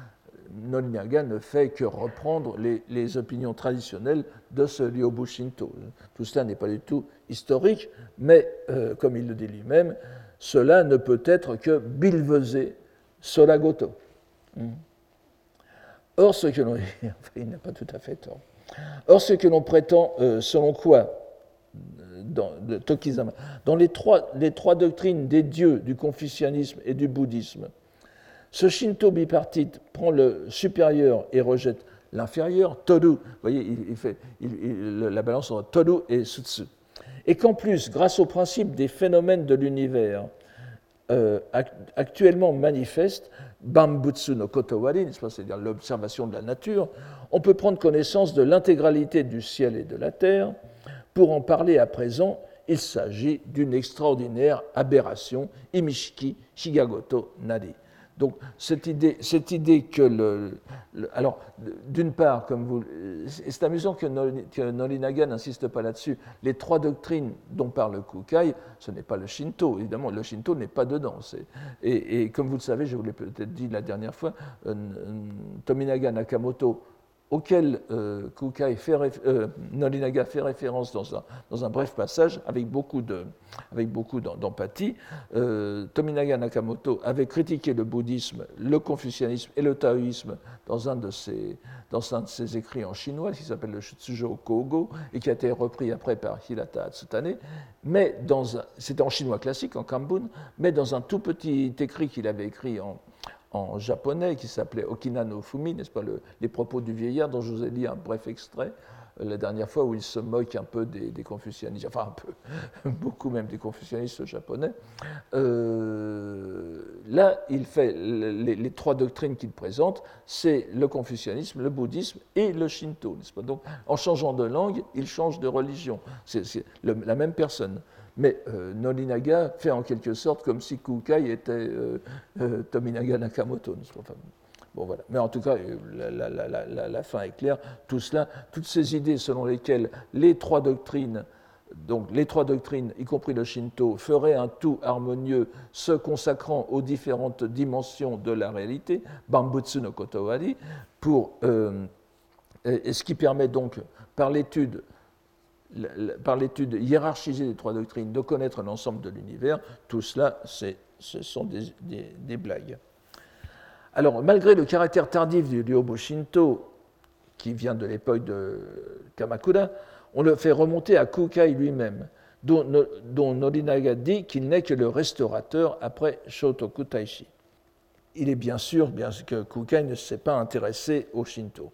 [SPEAKER 2] Nolinaga ne fait que reprendre les, opinions traditionnelles de ce Ryobu Shinto. Tout cela n'est pas du tout historique, mais euh, comme il le dit lui-même, cela ne peut être que bilvesé solagoto. Hmm. Or, ce que l'on. [LAUGHS] il n'a pas tout à fait tort. Or, ce que l'on prétend, euh, selon quoi dans, les trois, les trois doctrines des dieux du confucianisme et du bouddhisme. Ce Shinto bipartite prend le supérieur et rejette l'inférieur, Toru. Vous voyez, il, fait la balance entre Toru et Sutsu. Et qu'en plus, grâce au principe des phénomènes de l'univers euh, actuellement manifestes, Bambutsu no Kotowari, c'est-à-dire l'observation de la nature, on peut prendre connaissance de l'intégralité du ciel et de la terre, pour en parler à présent, il s'agit d'une extraordinaire aberration, Imishiki Shigagoto Nari. Donc cette idée, cette idée que le, alors d'une part, comme vous, c'est amusant que, Norinaga n'insiste pas là-dessus. Les trois doctrines dont parle Kukai, ce n'est pas le Shinto, évidemment, le Shinto n'est pas dedans. Et, et, comme vous le savez, je vous l'ai peut-être dit la dernière fois, euh, Tominaga Nakamoto auquel euh, Kukai fait, euh, fait référence dans un, dans un, bref passage avec beaucoup d'empathie. Euh, Tominaga Nakamoto avait critiqué le bouddhisme, le confucianisme et le taoïsme dans un de ses, dans un de ses écrits en chinois qui s'appelle le Shutsujo Kogo et qui a été repris après par Hirata Atsutane, mais c'était en chinois classique, en Kambun, mais dans un tout petit écrit qu'il avait écrit en, en japonais qui s'appelait Okina no Fumi, n'est-ce pas, les propos du vieillard dont je vous ai dit un bref extrait euh, la dernière fois où il se moque un peu des, confucianistes, enfin un peu, [LAUGHS] beaucoup même des confucianistes japonais. Euh, là, il fait les, trois doctrines qu'il présente, c'est le confucianisme, le bouddhisme et le shinto, n'est-ce pas Donc, en changeant de langue, il change de religion. C'est la même personne. Mais euh, fait en quelque sorte comme si Kukai était euh, euh, Tominaga Nakamoto. bon, voilà. Mais en tout cas, la, fin est claire. Tout cela, toutes ces idées selon lesquelles les trois doctrines, donc les trois doctrines, y compris le Shinto, feraient un tout harmonieux, se consacrant aux différentes dimensions de la réalité, Bambutsu no Kotowari, pour, et ce qui permet donc, par l'étude par l'étude hiérarchisée des trois doctrines, de connaître l'ensemble de l'univers, tout cela, ce sont des, blagues. Alors, malgré le caractère tardif du Ryobo Shinto, qui vient de l'époque de Kamakura, on le fait remonter à Kukai lui-même, dont, dont, Norinaga dit qu'il n'est que le restaurateur après Shotoku Taishi. Il est bien sûr que Kukai ne s'est pas intéressé au Shinto.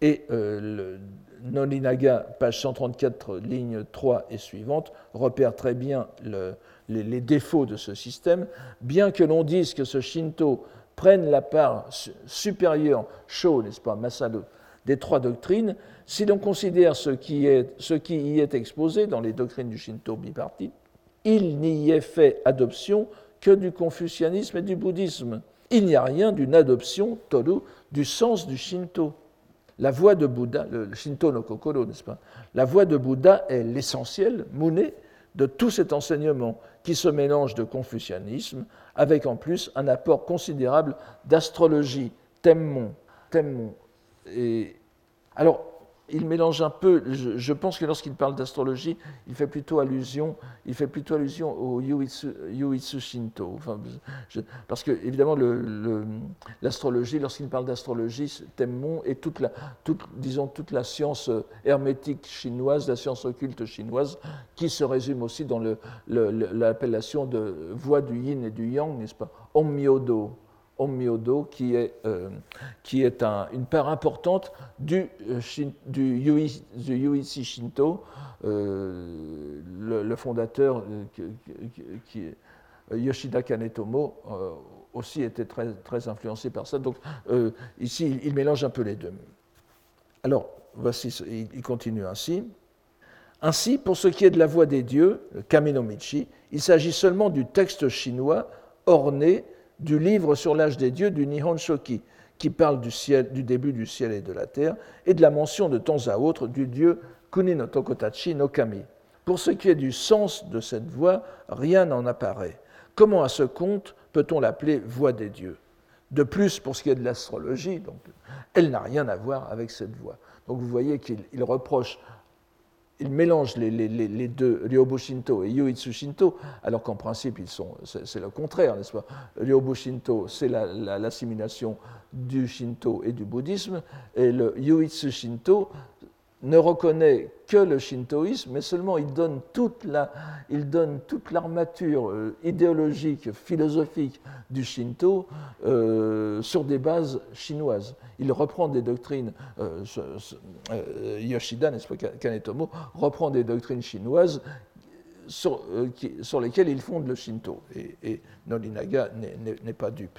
[SPEAKER 2] Et euh, le, Nolinaga, page 134, ligne 3 et suivante, repère très bien les, défauts de ce système. Bien que l'on dise que ce Shinto prenne la part supérieure, Sho, n'est-ce pas, Masaru, des trois doctrines, si l'on considère ce qui, est, y est exposé dans les doctrines du Shinto bipartite, il n'y est fait adoption que du confucianisme et du bouddhisme. Il n'y a rien d'une adoption, toru, du sens du Shinto. La voie de Bouddha, le Shinto no Kokoro, n'est-ce pas? La voie de Bouddha est l'essentiel, Mune, de tout cet enseignement qui se mélange de confucianisme avec en plus un apport considérable d'astrologie, Temmon. Temmon. Et, alors, il mélange un peu, je, pense que lorsqu'il parle d'astrologie, il fait plutôt allusion, il fait plutôt allusion au Yuitsu, Shinto. parce que, évidemment, l'astrologie, lorsqu'il parle d'astrologie, Temmon et toute la, toute, disons, toute la science hermétique chinoise, la science occulte chinoise, qui se résume aussi dans l'appellation de voie du yin et du yang, n'est-ce pas? Onmyodo. Ommyodo, qui est, euh, qui est une part importante du, euh, du, Yuichi Shinto, euh, le, fondateur, Yoshida Kanetomo, aussi était très, très influencé par ça. Donc ici, il, mélange un peu les deux. Alors, voici, il continue ainsi. Ainsi, pour ce qui est de la voix des dieux, le Kaminomichi, il s'agit seulement du texte chinois orné du livre sur l'âge des dieux du Nihon Shoki, qui parle du, ciel, du début du ciel et de la terre, et de la mention de temps à autre du dieu Kuni no Tokotachi no Kami. Pour ce qui est du sens de cette voix, rien n'en apparaît. Comment à ce compte peut-on l'appeler voix des dieux? De plus, pour ce qui est de l'astrologie, elle n'a rien à voir avec cette voix. Donc vous voyez qu'il reproche il mélange les, deux, Ryobu Shinto et Yuitsu Shinto, alors qu'en principe, ils sont, c'est, le contraire, n'est-ce pas? Ryobu Shinto, c'est l'assimilation du Shinto et du bouddhisme, et le Yuitsu Shinto, ne reconnaît que le shintoïsme, mais seulement il donne toute, la, il donne toute l'armature euh, idéologique, philosophique du shinto euh, sur des bases chinoises. Il reprend des doctrines, euh, Yoshida, n'est-ce pas, Kanetomo, reprend des doctrines chinoises sur, lesquelles il fonde le shinto. Et, et Norinaga n'est pas dupe.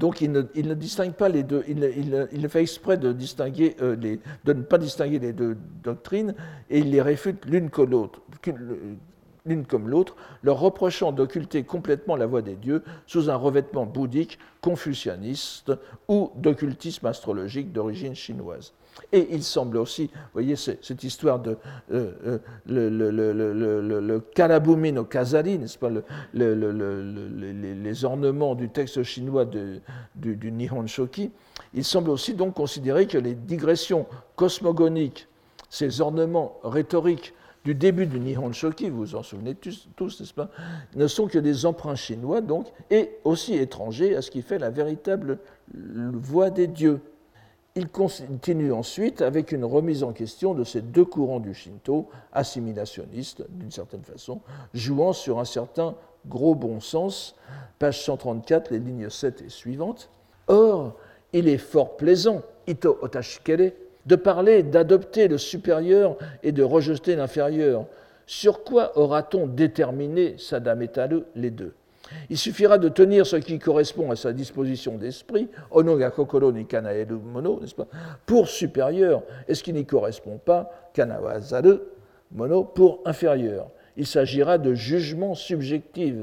[SPEAKER 2] Donc il ne, distingue pas les deux, il, fait exprès de, distinguer, euh, de ne pas distinguer les deux doctrines et il les réfute l'une comme l'autre, l'une comme l'autre, leur reprochant d'occulter complètement la voix des dieux sous un revêtement bouddhique, confucianiste ou d'occultisme astrologique d'origine chinoise. Et il semble aussi, vous voyez, cette histoire de euh, euh, le, le, kazari, n'est-ce pas, les, ornements du texte chinois du, du, Nihon Shoki, il semble aussi donc considérer que les digressions cosmogoniques, ces ornements rhétoriques du début du Nihon Shoki, vous vous en souvenez tous, n'est-ce pas, ne sont que des emprunts chinois, donc, et aussi étrangers à ce qui fait la véritable voix des dieux. Il continue ensuite avec une remise en question de ces deux courants du Shinto, assimilationnistes d'une certaine façon, jouant sur un certain gros bon sens, page 134, les lignes 7 et suivantes. Or, il est fort plaisant, ito otashikere, de parler d'adopter le supérieur et de rejeter l'inférieur. Sur quoi aura-t-on déterminé Sadametaru les deux? Il suffira de tenir ce qui correspond à sa disposition d'esprit, onoga kokoro ni kanaeru mono, n'est-ce pas, pour supérieur, et ce qui n'y correspond pas, kanawazaru mono, pour inférieur. Il s'agira de jugement subjectif.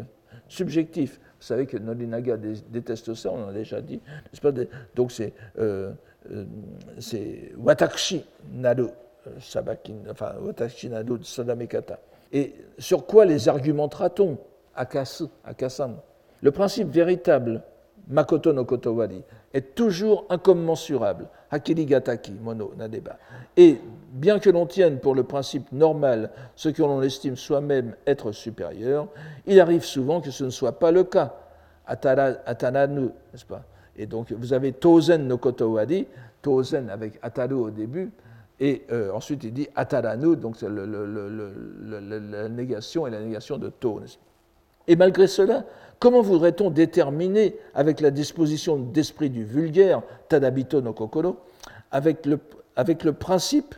[SPEAKER 2] subjectif. Vous savez que Nolinaga déteste ça, on en a déjà dit, n'est-ce pas Donc c'est euh, euh, watakshi euh, sabakin, enfin watashi naru sadamekata. Et sur quoi les argumentera-t-on akasu, akasan. Le principe véritable, makoto no kotowari, est toujours incommensurable, hakirigataki, mono, nadeba. Et bien que l'on tienne pour le principe normal ce que l'on estime soi-même être supérieur, il arrive souvent que ce ne soit pas le cas. Atara, n'est-ce pas? Et donc vous avez tozen no kotowari, tozen avec ataru au début, et euh, ensuite il dit ataranu, donc c'est la négation et la négation de to, et malgré cela, comment voudrait-on déterminer, avec la disposition d'esprit du vulgaire, Tadabito no Kokoro, avec le, principe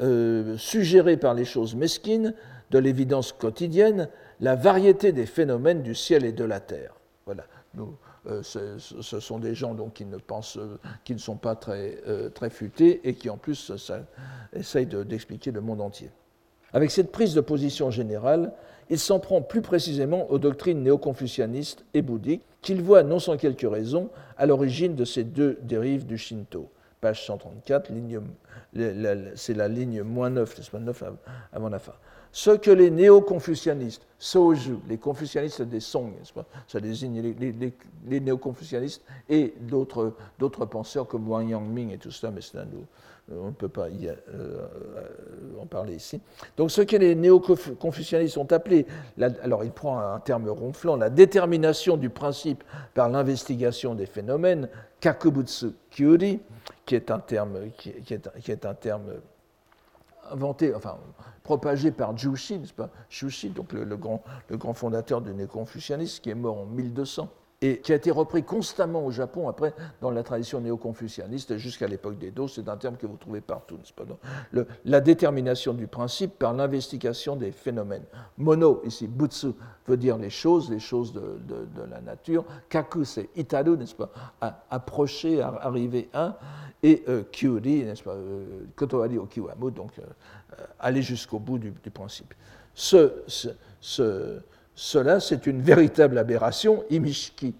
[SPEAKER 2] euh, suggéré par les choses mesquines de l'évidence quotidienne, la variété des phénomènes du ciel et de la terre? Voilà. Euh, ce, sont des gens donc, qui ne pensent, qui ne sont pas très, euh, très futés et qui en plus essayent d'expliquer le monde entier. Avec cette prise de position générale, il s'en prend plus précisément aux doctrines néo-confucianistes et bouddhiques qu'il voit non sans quelques raisons à l'origine de ces deux dérives du Shinto. Page 134, c'est la ligne moins 9, 9 avant la fin ce que les néo-confucianistes, Soju, les confucianistes des Song, ça désigne les, les, néo-confucianistes et d'autres penseurs comme Wang Yangming et tout ça, mais nous, on ne peut pas euh, en parler ici. Donc ce que les néo-confucianistes ont appelé, alors il prend un terme ronflant, la détermination du principe par l'investigation des phénomènes, Kakubutsu Kyuri, qui est un terme inventé, enfin propagé par Jushin, pas? Donc le, grand, le grand fondateur du néo-confucianisme, qui est mort en 1200 et qui a été repris constamment au Japon après dans la tradition néo-confucianiste jusqu'à l'époque des Do. C'est un terme que vous trouvez partout. Pas le, la détermination du principe par l'investigation des phénomènes. Mono, ici, butsu, veut dire les choses, les choses de, la nature. Kaku, c'est itaru, n'est-ce pas Approcher, arriver à et euh, Kyuri, n'est-ce pas, euh, Kotoari Okiwamu, donc euh, aller jusqu'au bout du, principe. Ce, cela, c'est une véritable aberration, Imishiki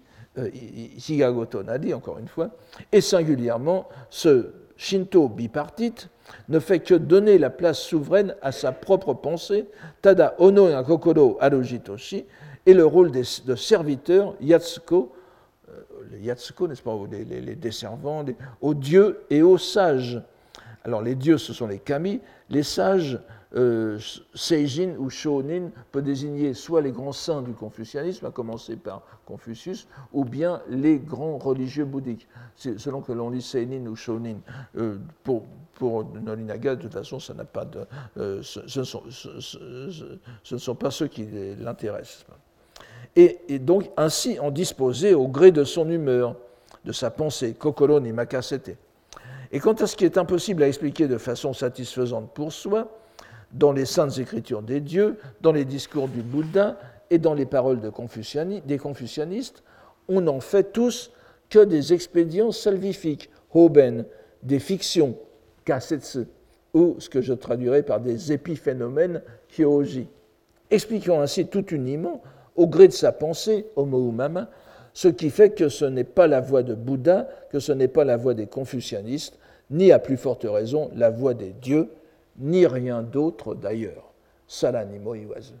[SPEAKER 2] Shigagoto Nadi, encore une fois, et singulièrement, ce Shinto bipartite ne fait que donner la place souveraine à sa propre pensée, Tada Ono et Kokoro Arujitoshi, et le rôle de serviteur Yatsuko les Yatsuko, n'est-ce pas, les, les, les desservants, aux dieux et aux sages. Alors les dieux, ce sont les kami, les sages, euh, Seijin ou Shonin peut désigner soit les grands saints du confucianisme, à commencer par Confucius, ou bien les grands religieux bouddhiques. Selon que l'on lit Seinin ou Shonin, euh, pour, pour de toute façon, ça n'a pas euh, ce, ce, ne sont pas ceux qui l'intéressent et, donc ainsi en disposer au gré de son humeur, de sa pensée, kokoro ni makasete. Et quant à ce qui est impossible à expliquer de façon satisfaisante pour soi, dans les saintes écritures des dieux, dans les discours du Bouddha et dans les paroles de des confucianistes, on n'en fait tous que des expédients salvifiques, hoben, des fictions, kasetsu, ou ce que je traduirais par des épiphénomènes, hyoji. Expliquant ainsi tout uniment au gré de sa pensée, homo mama, ce qui fait que ce n'est pas la voix de Bouddha, que ce n'est pas la voix des confucianistes, ni à plus forte raison la voix des dieux, ni rien d'autre d'ailleurs. Salanimo iwazu.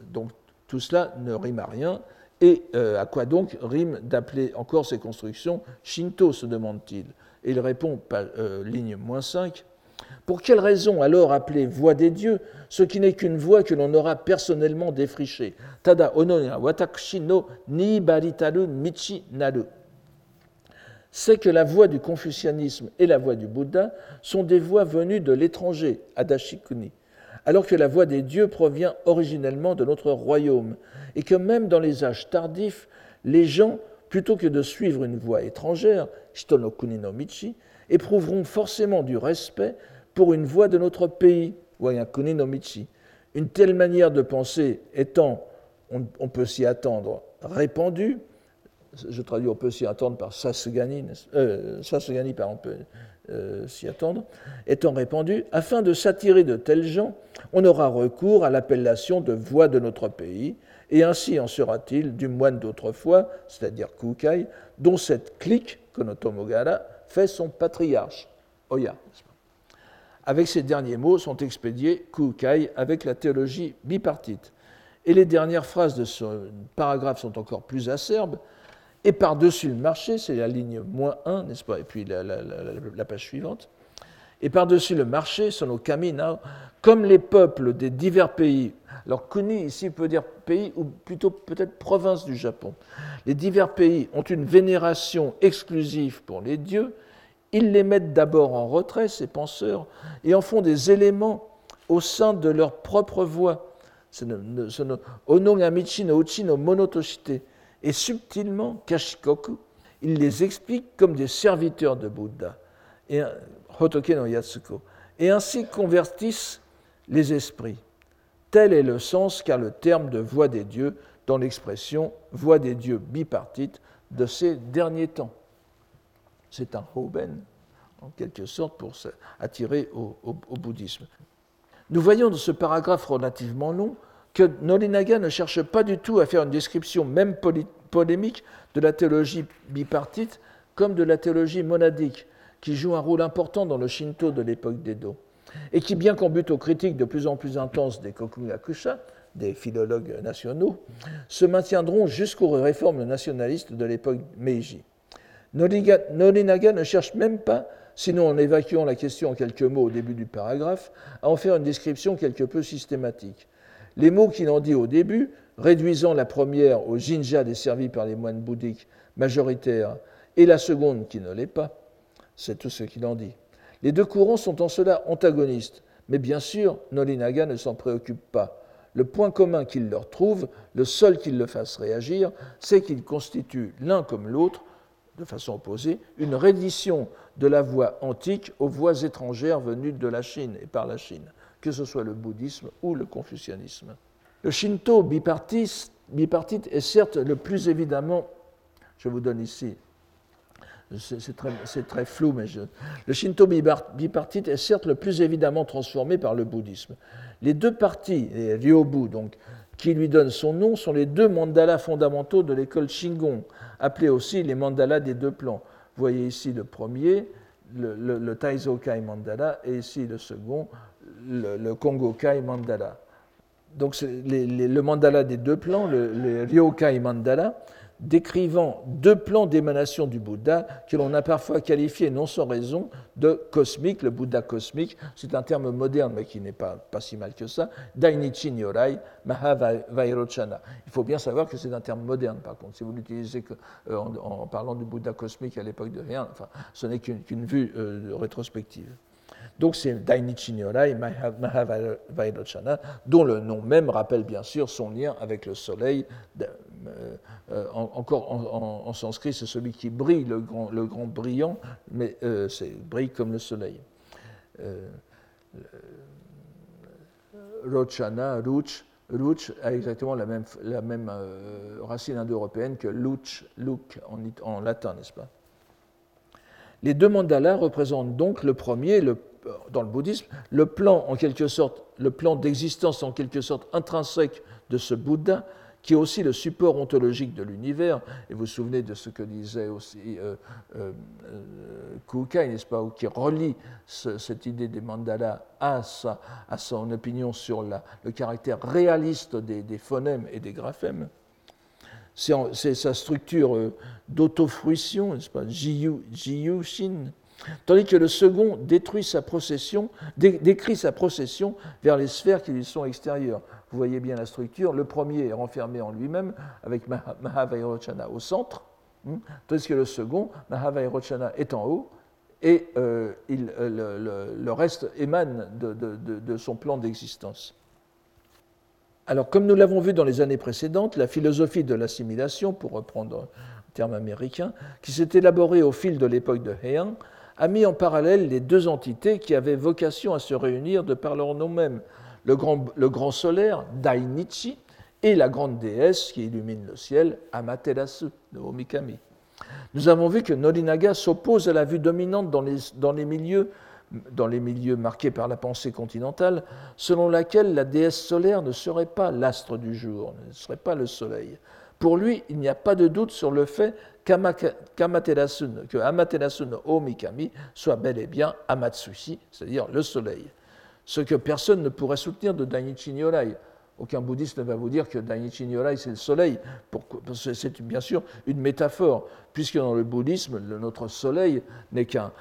[SPEAKER 2] Donc tout cela ne rime à rien. Et euh, à quoi donc rime d'appeler encore ces constructions Shinto se demande-t-il. Et il répond, euh, ligne moins 5, pour quelle raison alors appeler voix des dieux ce qui n'est qu'une voix que l'on aura personnellement défrichée? Tada onoya watakushi no ni baritaru michi naru. C'est que la voix du confucianisme et la voix du Bouddha sont des voix venues de l'étranger, Adashikuni, alors que la voix des dieux provient originellement de notre royaume, et que même dans les âges tardifs, les gens, plutôt que de suivre une voix étrangère, Shitonokuni no Michi, éprouveront forcément du respect pour une voix de notre pays, Wayakuni no Michi. Une telle manière de penser étant, on, peut s'y attendre, répandue, je traduis on peut s'y attendre par Sasugani, euh, on peut euh, s'y attendre, étant répandue, afin de s'attirer de tels gens, on aura recours à l'appellation de voix de notre pays, et ainsi en sera-t-il du moine d'autrefois, c'est-à-dire Kukai, dont cette clique, Konotomogara, fait son patriarche, Oya. Avec ces derniers mots sont expédiés Kukai avec la théologie bipartite. Et les dernières phrases de ce paragraphe sont encore plus acerbes. Et par-dessus le marché, c'est la ligne moins 1, n'est-ce pas Et puis la, page suivante. Et par-dessus le marché, nos kamina, comme les peuples des divers pays. Alors, Kuni ici peut dire pays ou plutôt peut-être province du Japon. Les divers pays ont une vénération exclusive pour les dieux ils les mettent d'abord en retrait, ces penseurs, et en font des éléments au sein de leur propre voix. Onongamichi no uchi no monotoshite. Et subtilement, Kashikoku, ils les expliquent comme des serviteurs de Bouddha, et, Hotoke no Yatsuko, et ainsi convertissent les esprits. Tel est le sens qu'a le terme de voix des dieux dans l'expression voix des dieux bipartite de ces derniers temps c'est un hoben, en quelque sorte, pour attirer au, bouddhisme. Nous voyons dans ce paragraphe relativement long que Norinaga ne cherche pas du tout à faire une description même polémique de la théologie bipartite comme de la théologie monadique, qui joue un rôle important dans le Shinto de l'époque d'Edo, et qui, bien qu'en but aux critiques de plus en plus intenses des Kokugakusha, des philologues nationaux, se maintiendront jusqu'aux réformes nationalistes de l'époque Meiji. Norinaga ne cherche même pas, sinon en évacuant la question en quelques mots au début du paragraphe, à en faire une description quelque peu systématique. Les mots qu'il en dit au début, réduisant la première au jinja desservi par les moines bouddhiques majoritaires et la seconde qui ne l'est pas, c'est tout ce qu'il en dit. Les deux courants sont en cela antagonistes, mais bien sûr, Norinaga ne s'en préoccupe pas. Le point commun qu'il leur trouve, le seul qui le fasse réagir, c'est qu'ils constituent l'un comme l'autre, de façon opposée, une reddition de la voie antique aux voies étrangères venues de la Chine et par la Chine, que ce soit le bouddhisme ou le confucianisme. Le Shinto bipartite, bipartite est certes le plus évidemment, je vous donne ici c'est très, flou, mais le Shinto bipartite est certes le plus évidemment transformé par le bouddhisme. Les deux parties, les Ryobu, donc, qui lui donnent son nom, sont les deux mandalas fondamentaux de l'école Shingon, appelés aussi les mandalas des deux plans. Vous voyez ici le premier, le, le, Taizokai mandala, et ici le second, le, le mandala. Donc le mandala des deux plans, le, le Ryokai mandala, décrivant deux plans d'émanation du Bouddha que l'on a parfois qualifiés, non sans raison, de cosmique, le Bouddha cosmique, c'est un terme moderne mais qui n'est pas, pas si mal que ça, Dainichi Nyorai Mahavairochana. Il faut bien savoir que c'est un terme moderne par contre, si vous l'utilisez euh, en, parlant du Bouddha cosmique à l'époque de rien, enfin, ce n'est qu'une vue euh, rétrospective. Donc c'est Dainichi Nyorai Mahavairochana, dont le nom même rappelle bien sûr son lien avec le soleil euh, euh, encore en, sanskrit, c'est celui qui brille, le grand, brillant, mais euh, c'est brille comme le soleil. Rochana, Ruch, Ruch a exactement la même, racine indo-européenne que Luch, en, en latin, n'est-ce pas? Les deux mandalas représentent donc le premier, le, dans le bouddhisme, le plan en quelque sorte, le plan d'existence en quelque sorte intrinsèque de ce Bouddha qui est aussi le support ontologique de l'univers. Et vous vous souvenez de ce que disait aussi euh, euh, euh Kukai, n'est-ce pas, qui relie cette idée des mandalas à, son opinion sur le caractère réaliste des, phonèmes et des graphèmes. C'est sa structure euh, d'autofruition, n'est-ce pas, Jiyu, Shin, tandis que le second détruit sa procession, décrit sa procession vers les sphères qui lui sont extérieures. Vous voyez bien la structure. Le premier est renfermé en lui-même avec Mahavairochana au centre, hein, tandis que le second, Mahavairochana, est en haut et euh, euh, le, reste émane de, son plan d'existence. Alors, comme nous l'avons vu dans les années précédentes, la philosophie de l'assimilation, pour reprendre un terme américain, qui s'est élaborée au fil de l'époque de Heian, a mis en parallèle les deux entités qui avaient vocation à se réunir de par leur nom même, le grand, le grand solaire, Dainichi, et la grande déesse qui illumine le ciel, Amaterasu, de Omikami. Nous avons vu que Norinaga s'oppose à la vue dominante dans dans les milieux marqués par la pensée continentale, selon laquelle la déesse solaire ne serait pas l'astre du jour, ne serait pas le soleil. Pour lui, il n'y a pas de doute sur le fait qu'Amaterasu, que Amaterasu no Omikami soit bel et bien Amatsushi, c'est-à-dire le soleil ce que personne ne pourrait soutenir de Dainichi Nyorai. Aucun bouddhiste ne va vous dire que Dainichi Nyorai, c'est le soleil. C'est bien sûr une métaphore, puisque dans le bouddhisme, notre soleil n'est qu'un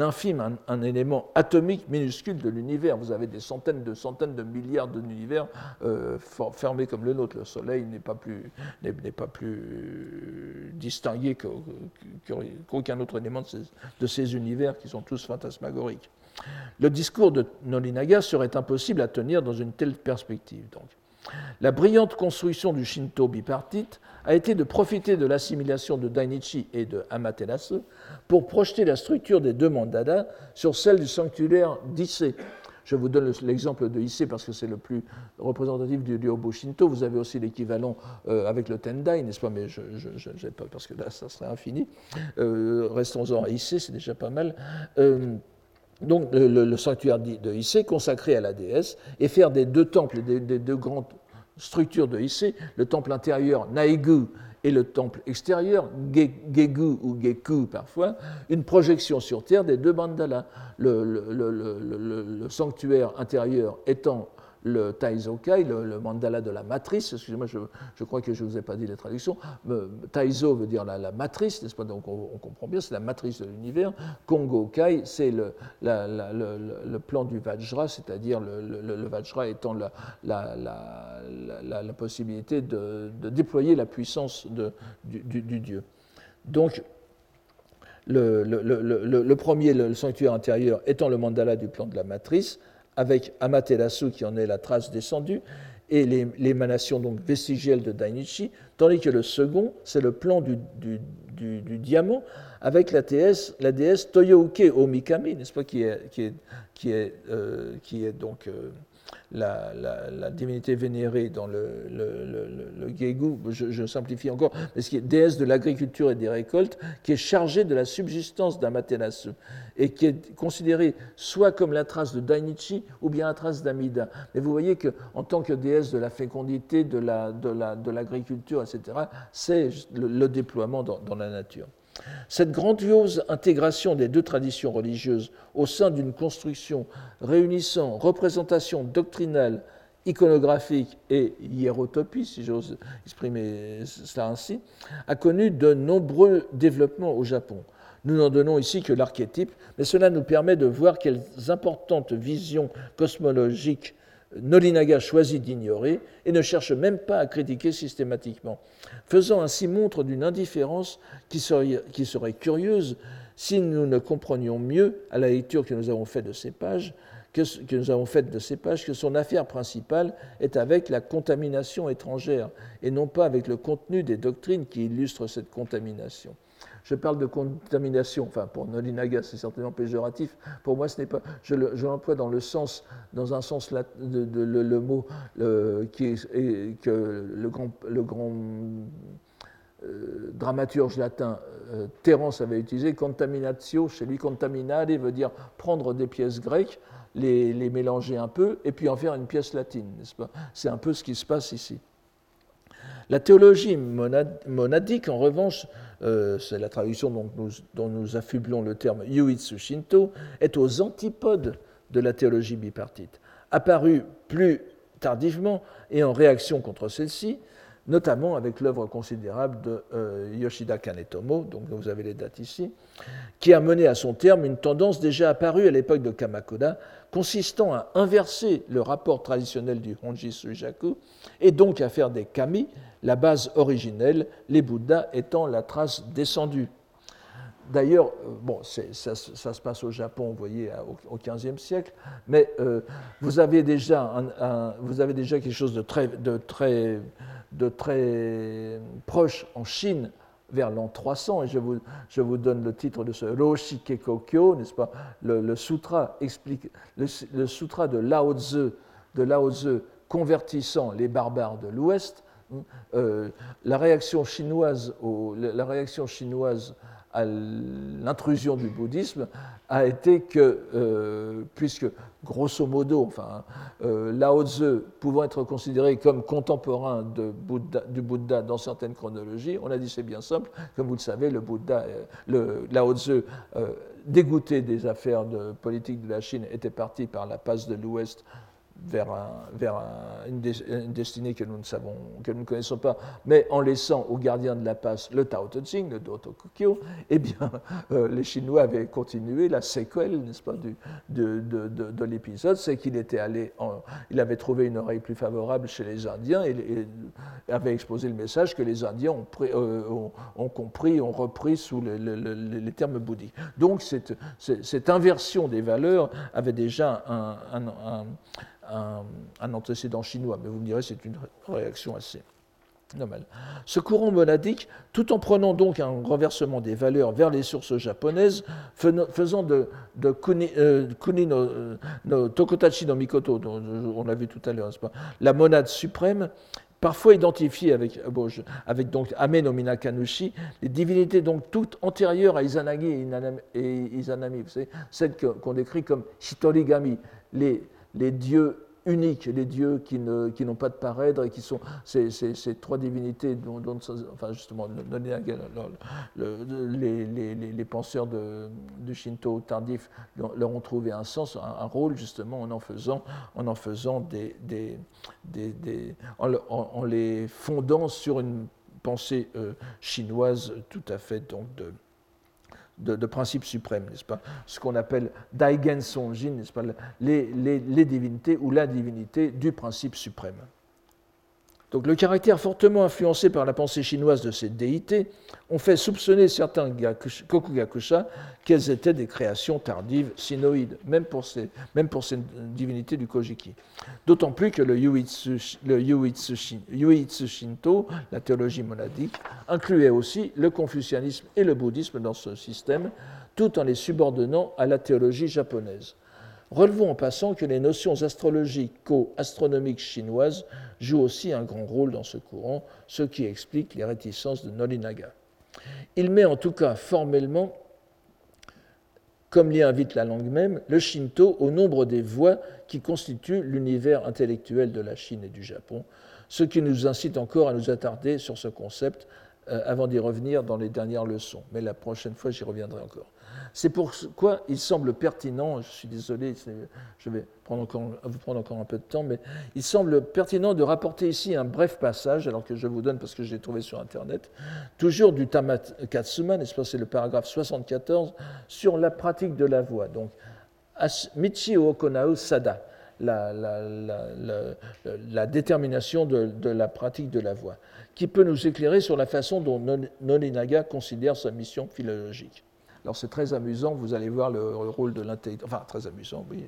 [SPEAKER 2] infime, un, élément atomique minuscule de l'univers. Vous avez des centaines de centaines de milliards d'univers euh, fermés comme le nôtre. Le soleil n'est pas plus, pas plus distingué qu'aucun autre élément de ces, de ces univers qui sont tous fantasmagoriques. Le discours de Norinaga serait impossible à tenir dans une telle perspective. Donc. La brillante construction du Shinto bipartite a été de profiter de l'assimilation de Dainichi et de Amaterasu pour projeter la structure des deux mandalas sur celle du sanctuaire d'Issei. Je vous donne l'exemple de Issei parce que c'est le plus représentatif du Ryobo Shinto. Vous avez aussi l'équivalent euh, avec le Tendai, n'est-ce pas? Mais je ne pas parce que là, ça serait infini. Euh, Restons-en à Issei, c'est déjà pas mal. Euh, donc le, sanctuaire de Issei consacré à la déesse, et faire des deux temples, des, deux grandes structures de Issei, le temple intérieur Naigu et le temple extérieur, Gegu ou Geku parfois, une projection sur terre des deux mandalas. Le sanctuaire intérieur étant le Taizokai, le, mandala de la matrice, excusez-moi, je, crois que je ne vous ai pas dit la traduction, Taizo veut dire la, matrice, n'est-ce pas Donc on, comprend bien, c'est la matrice de l'univers. Kongo Kai, c'est le, plan du Vajra, c'est-à-dire le, Vajra étant la, possibilité de, déployer la puissance de, du, Dieu. Donc, le, premier, le sanctuaire intérieur, étant le mandala du plan de la matrice, avec Amaterasu qui en est la trace descendue, et l'émanation donc vestigielle de Dainichi, tandis que le second, c'est le plan du, diamant avec la déesse, la déesse Toyouke Omikami, n'est-ce pas, qui est, euh, donc euh, la, divinité vénérée dans le, le, je, simplifie encore, mais ce qui est déesse de l'agriculture et des récoltes, qui est chargée de la subsistance d'Amaterasu et qui est considérée soit comme la trace de Dainichi ou bien la trace d'Amida. Mais vous voyez qu'en tant que déesse de la fécondité, de l'agriculture, la, de etc., c'est le, déploiement dans la nature. Cette grandiose intégration des deux traditions religieuses au sein d'une construction réunissant représentation doctrinale, iconographique et hiérotopie, si j'ose exprimer cela ainsi, a connu de nombreux développements au Japon. Nous n'en donnons ici que l'archétype, mais cela nous permet de voir quelles importantes visions cosmologiques Nolinaga choisit d'ignorer et ne cherche même pas à critiquer systématiquement, faisant ainsi montre d'une indifférence qui serait, curieuse si nous ne comprenions mieux, à la lecture que nous avons faite de ces pages, que, nous avons faite de ces pages, que son affaire principale est avec la contamination étrangère et non pas avec le contenu des doctrines qui illustrent cette contamination. Je parle de contamination, enfin pour Nolinaga c'est certainement péjoratif, pour moi ce n'est pas, je l'emploie dans le sens, dans un sens de, le, mot qui est, que le grand, le grand euh, dramaturge latin euh, Terence avait utilisé, contaminatio, chez lui contaminare veut dire prendre des pièces grecques, les, mélanger un peu et puis en faire une pièce latine, n'est-ce pas? C'est un peu ce qui se passe ici. La théologie monadique, en revanche, euh, c'est la traduction dont nous, dont affublons le terme Yuitsu Shinto, est aux antipodes de la théologie bipartite. Apparue plus tardivement et en réaction contre celle-ci, notamment avec l'œuvre considérable de euh, Yoshida Kanetomo, donc vous avez les dates ici, qui a mené à son terme une tendance déjà apparue à l'époque de Kamakura, consistant à inverser le rapport traditionnel du Honji Sujaku et donc à faire des kami la base originelle, les Bouddhas étant la trace descendue. D'ailleurs, euh, bon, ça, se passe au Japon, vous voyez, au XVe siècle, mais euh, vous, avez déjà vous avez déjà quelque chose de très, de très, de très proche en Chine vers l'an 300, et je vous, je vous, donne le titre de ce Roshike Kokyo, n'est-ce pas? Le, sutra explique, le, sutra de Lao Tzu, de Lao Tzu convertissant les barbares de l'Ouest, euh, la, réaction chinoise à l'intrusion du bouddhisme a été que, euh, puisque grosso modo, enfin, euh, Lao Tzu pouvant être considéré comme contemporain du Bouddha dans certaines chronologies, on a dit c'est bien simple, comme vous le savez, le Bouddha, Lao Tzu, dégoûté des affaires de politique de la Chine, était parti par la passe de l'Ouest vers, une, destinée que nous ne savons, que nous ne connaissons pas, mais en laissant au gardien de la passe le Tao Te Ching, le Doto eh bien, euh, les Chinois avaient continué la séquelle, n'est-ce pas, du, de, de, de, l'épisode, c'est qu'il était allé, il avait trouvé une oreille plus favorable chez les Indiens et, avait exposé le message que les Indiens ont, euh, ont, compris, ont repris sous les termes bouddhiques. Donc cette, cette, inversion des valeurs avait déjà un, antécédent chinois, mais vous me direz c'est une réaction assez normale. Ce courant monadique, tout en prenant donc un renversement des valeurs vers les sources japonaises, faisant de, kuni, euh, no, Tokotachi no Mikoto, dont on l'a vu tout à l'heure, la monade suprême, parfois identifiées avec, euh, avec donc Ame Kanushi, les divinités donc toutes antérieures à Izanagi et Izanami, vous savez, celles qu'on décrit comme Shitorigami, les, les dieux uniques, les dieux qui, n'ont pas de parèdre et qui sont ces, trois divinités dont, enfin justement, les, penseurs de, Shinto tardif leur ont trouvé un sens, un, rôle justement en en faisant, en en faisant des, en, les fondant sur une pensée euh, chinoise tout à fait donc de de, principe suprême, n'est-ce pas? Ce qu'on appelle Daigen Sonjin, n'est-ce pas? Les divinités ou la divinité du principe suprême. Donc le caractère fortement influencé par la pensée chinoise de ces déités ont fait soupçonner certains Kokugakusha qu'elles étaient des créations tardives sinoïdes, même pour ces, divinités du Kojiki. D'autant plus que le Yuitsu, Shinto, la théologie monadique, incluait aussi le confucianisme et le bouddhisme dans ce système, tout en les subordonnant à la théologie japonaise. Relevons en passant que les notions astrologico-astronomiques chinoises jouent aussi un grand rôle dans ce courant, ce qui explique les réticences de Nolinaga. Il met en tout cas formellement, comme l'y invite la langue même, le Shinto au nombre des voies qui constituent l'univers intellectuel de la Chine et du Japon, ce qui nous incite encore à nous attarder sur ce concept euh, avant d'y revenir dans les dernières leçons. Mais la prochaine fois, j'y reviendrai encore. C'est pourquoi il semble pertinent, je suis désolé, je vais prendre encore, vous prendre encore un peu de temps, mais il semble pertinent de rapporter ici un bref passage, alors que je vous donne parce que je l'ai trouvé sur Internet, toujours du Tamakatsuma, n'est-ce pas, c'est le paragraphe 74, sur la pratique de la voix. Donc, Michi Okonao Sada, la, détermination de, de, la pratique de la voix, qui peut nous éclairer sur la façon dont Nolinaga considère sa mission philologique. Alors c'est très amusant, vous allez voir le rôle de l'intelligence. Enfin, très amusant, oui.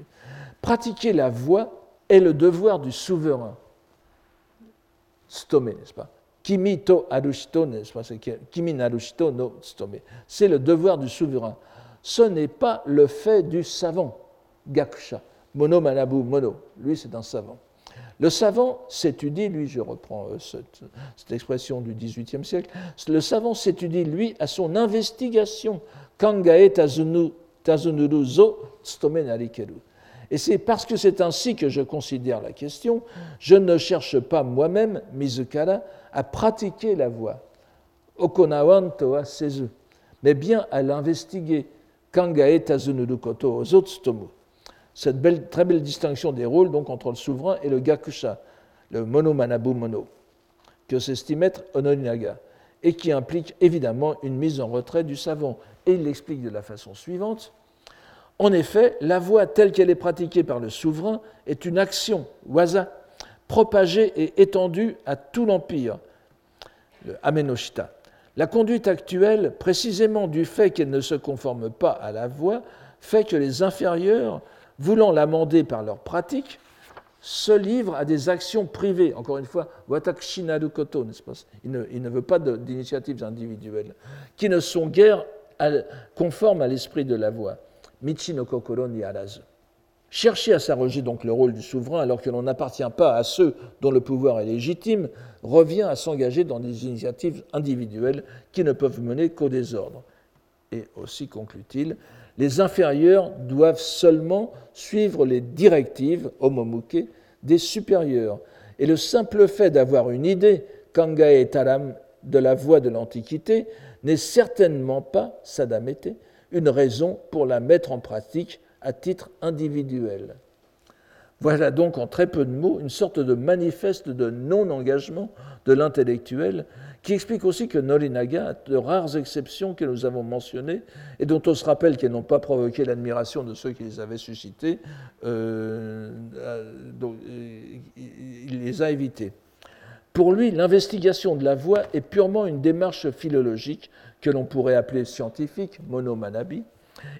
[SPEAKER 2] Pratiquer la voix est le devoir du souverain. Stome, n'est-ce pas? Kimi to arushito, n'est-ce pas? Kimi narushito no stome. C'est le devoir du souverain. Ce n'est pas le fait du savant. Gakusha. Mono manabu mono. Lui, c'est un savant. Le savant s'étudie, lui, je reprends euh, cette, expression du XVIIIe siècle, le savant s'étudie, lui, à son investigation Kangae tazunuru zo. Et c'est parce que c'est ainsi que je considère la question, je ne cherche pas moi-même, Mizukara, à pratiquer la voix, okonawan toa sezu, mais bien à l'investiguer, kangae tazunuru koto zo tsutomu. Cette très belle distinction des rôles donc entre le souverain et le gakusha, le mono manabu mono, que s'estime être Ononinaga, et qui implique évidemment une mise en retrait du savant, et il l'explique de la façon suivante. En effet, la voie telle qu'elle est pratiquée par le souverain est une action, waza, propagée et étendue à tout l'empire, le Amenoshita. La conduite actuelle, précisément du fait qu'elle ne se conforme pas à la voie, fait que les inférieurs, voulant l'amender par leur pratique, se livrent à des actions privées. Encore une fois, Watakshinaru Koto, n'est-ce pas? Il ne, veut pas d'initiatives individuelles, qui ne sont guère conforme à l'esprit de la voix. Michi no kokoro ni arazu. Chercher à s'arroger donc le rôle du souverain alors que l'on n'appartient pas à ceux dont le pouvoir est légitime revient à s'engager dans des initiatives individuelles qui ne peuvent mener qu'au désordre. Et aussi, conclut-il, les inférieurs doivent seulement suivre les directives, homomuke, des supérieurs. Et le simple fait d'avoir une idée, kangae taram, de la voie de l'Antiquité, n'est certainement pas, Sadamete, une raison pour la mettre en pratique à titre individuel. Voilà donc en très peu de mots une sorte de manifeste de non-engagement de l'intellectuel qui explique aussi que Norinaga de rares exceptions que nous avons mentionnées et dont on se rappelle qu'elles n'ont pas provoqué l'admiration de ceux qui les avaient suscitées, euh, euh, il les a évitées. Pour lui, l'investigation de la voix est purement une démarche philologique que l'on pourrait appeler scientifique, monomanabi,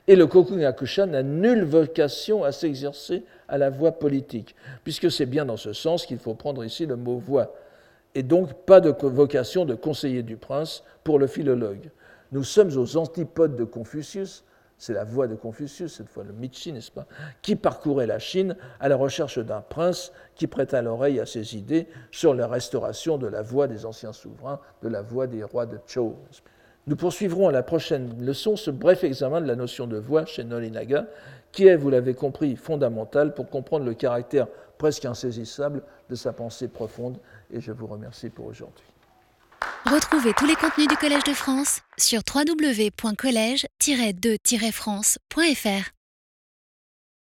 [SPEAKER 2] et le Kokugakusha n'a nulle vocation à s'exercer à la voix politique, puisque c'est bien dans ce sens qu'il faut prendre ici le mot voix, et donc pas de vocation de conseiller du prince pour le philologue. Nous sommes aux antipodes de Confucius, c'est la voix de Confucius, cette fois le Michi, n'est-ce pas, qui parcourait la Chine à la recherche d'un prince qui prêta l'oreille à ses idées sur la restauration de la voix des anciens souverains, de la voix des rois de Zhou. Nous poursuivrons à la prochaine leçon ce bref examen de la notion de voix chez Nolinaga, qui est, vous l'avez compris, fondamentale pour comprendre le caractère presque insaisissable de sa pensée profonde. Et je vous remercie pour aujourd'hui.
[SPEAKER 1] Retrouvez tous les contenus du Collège de France sur www.colège-2-france.fr.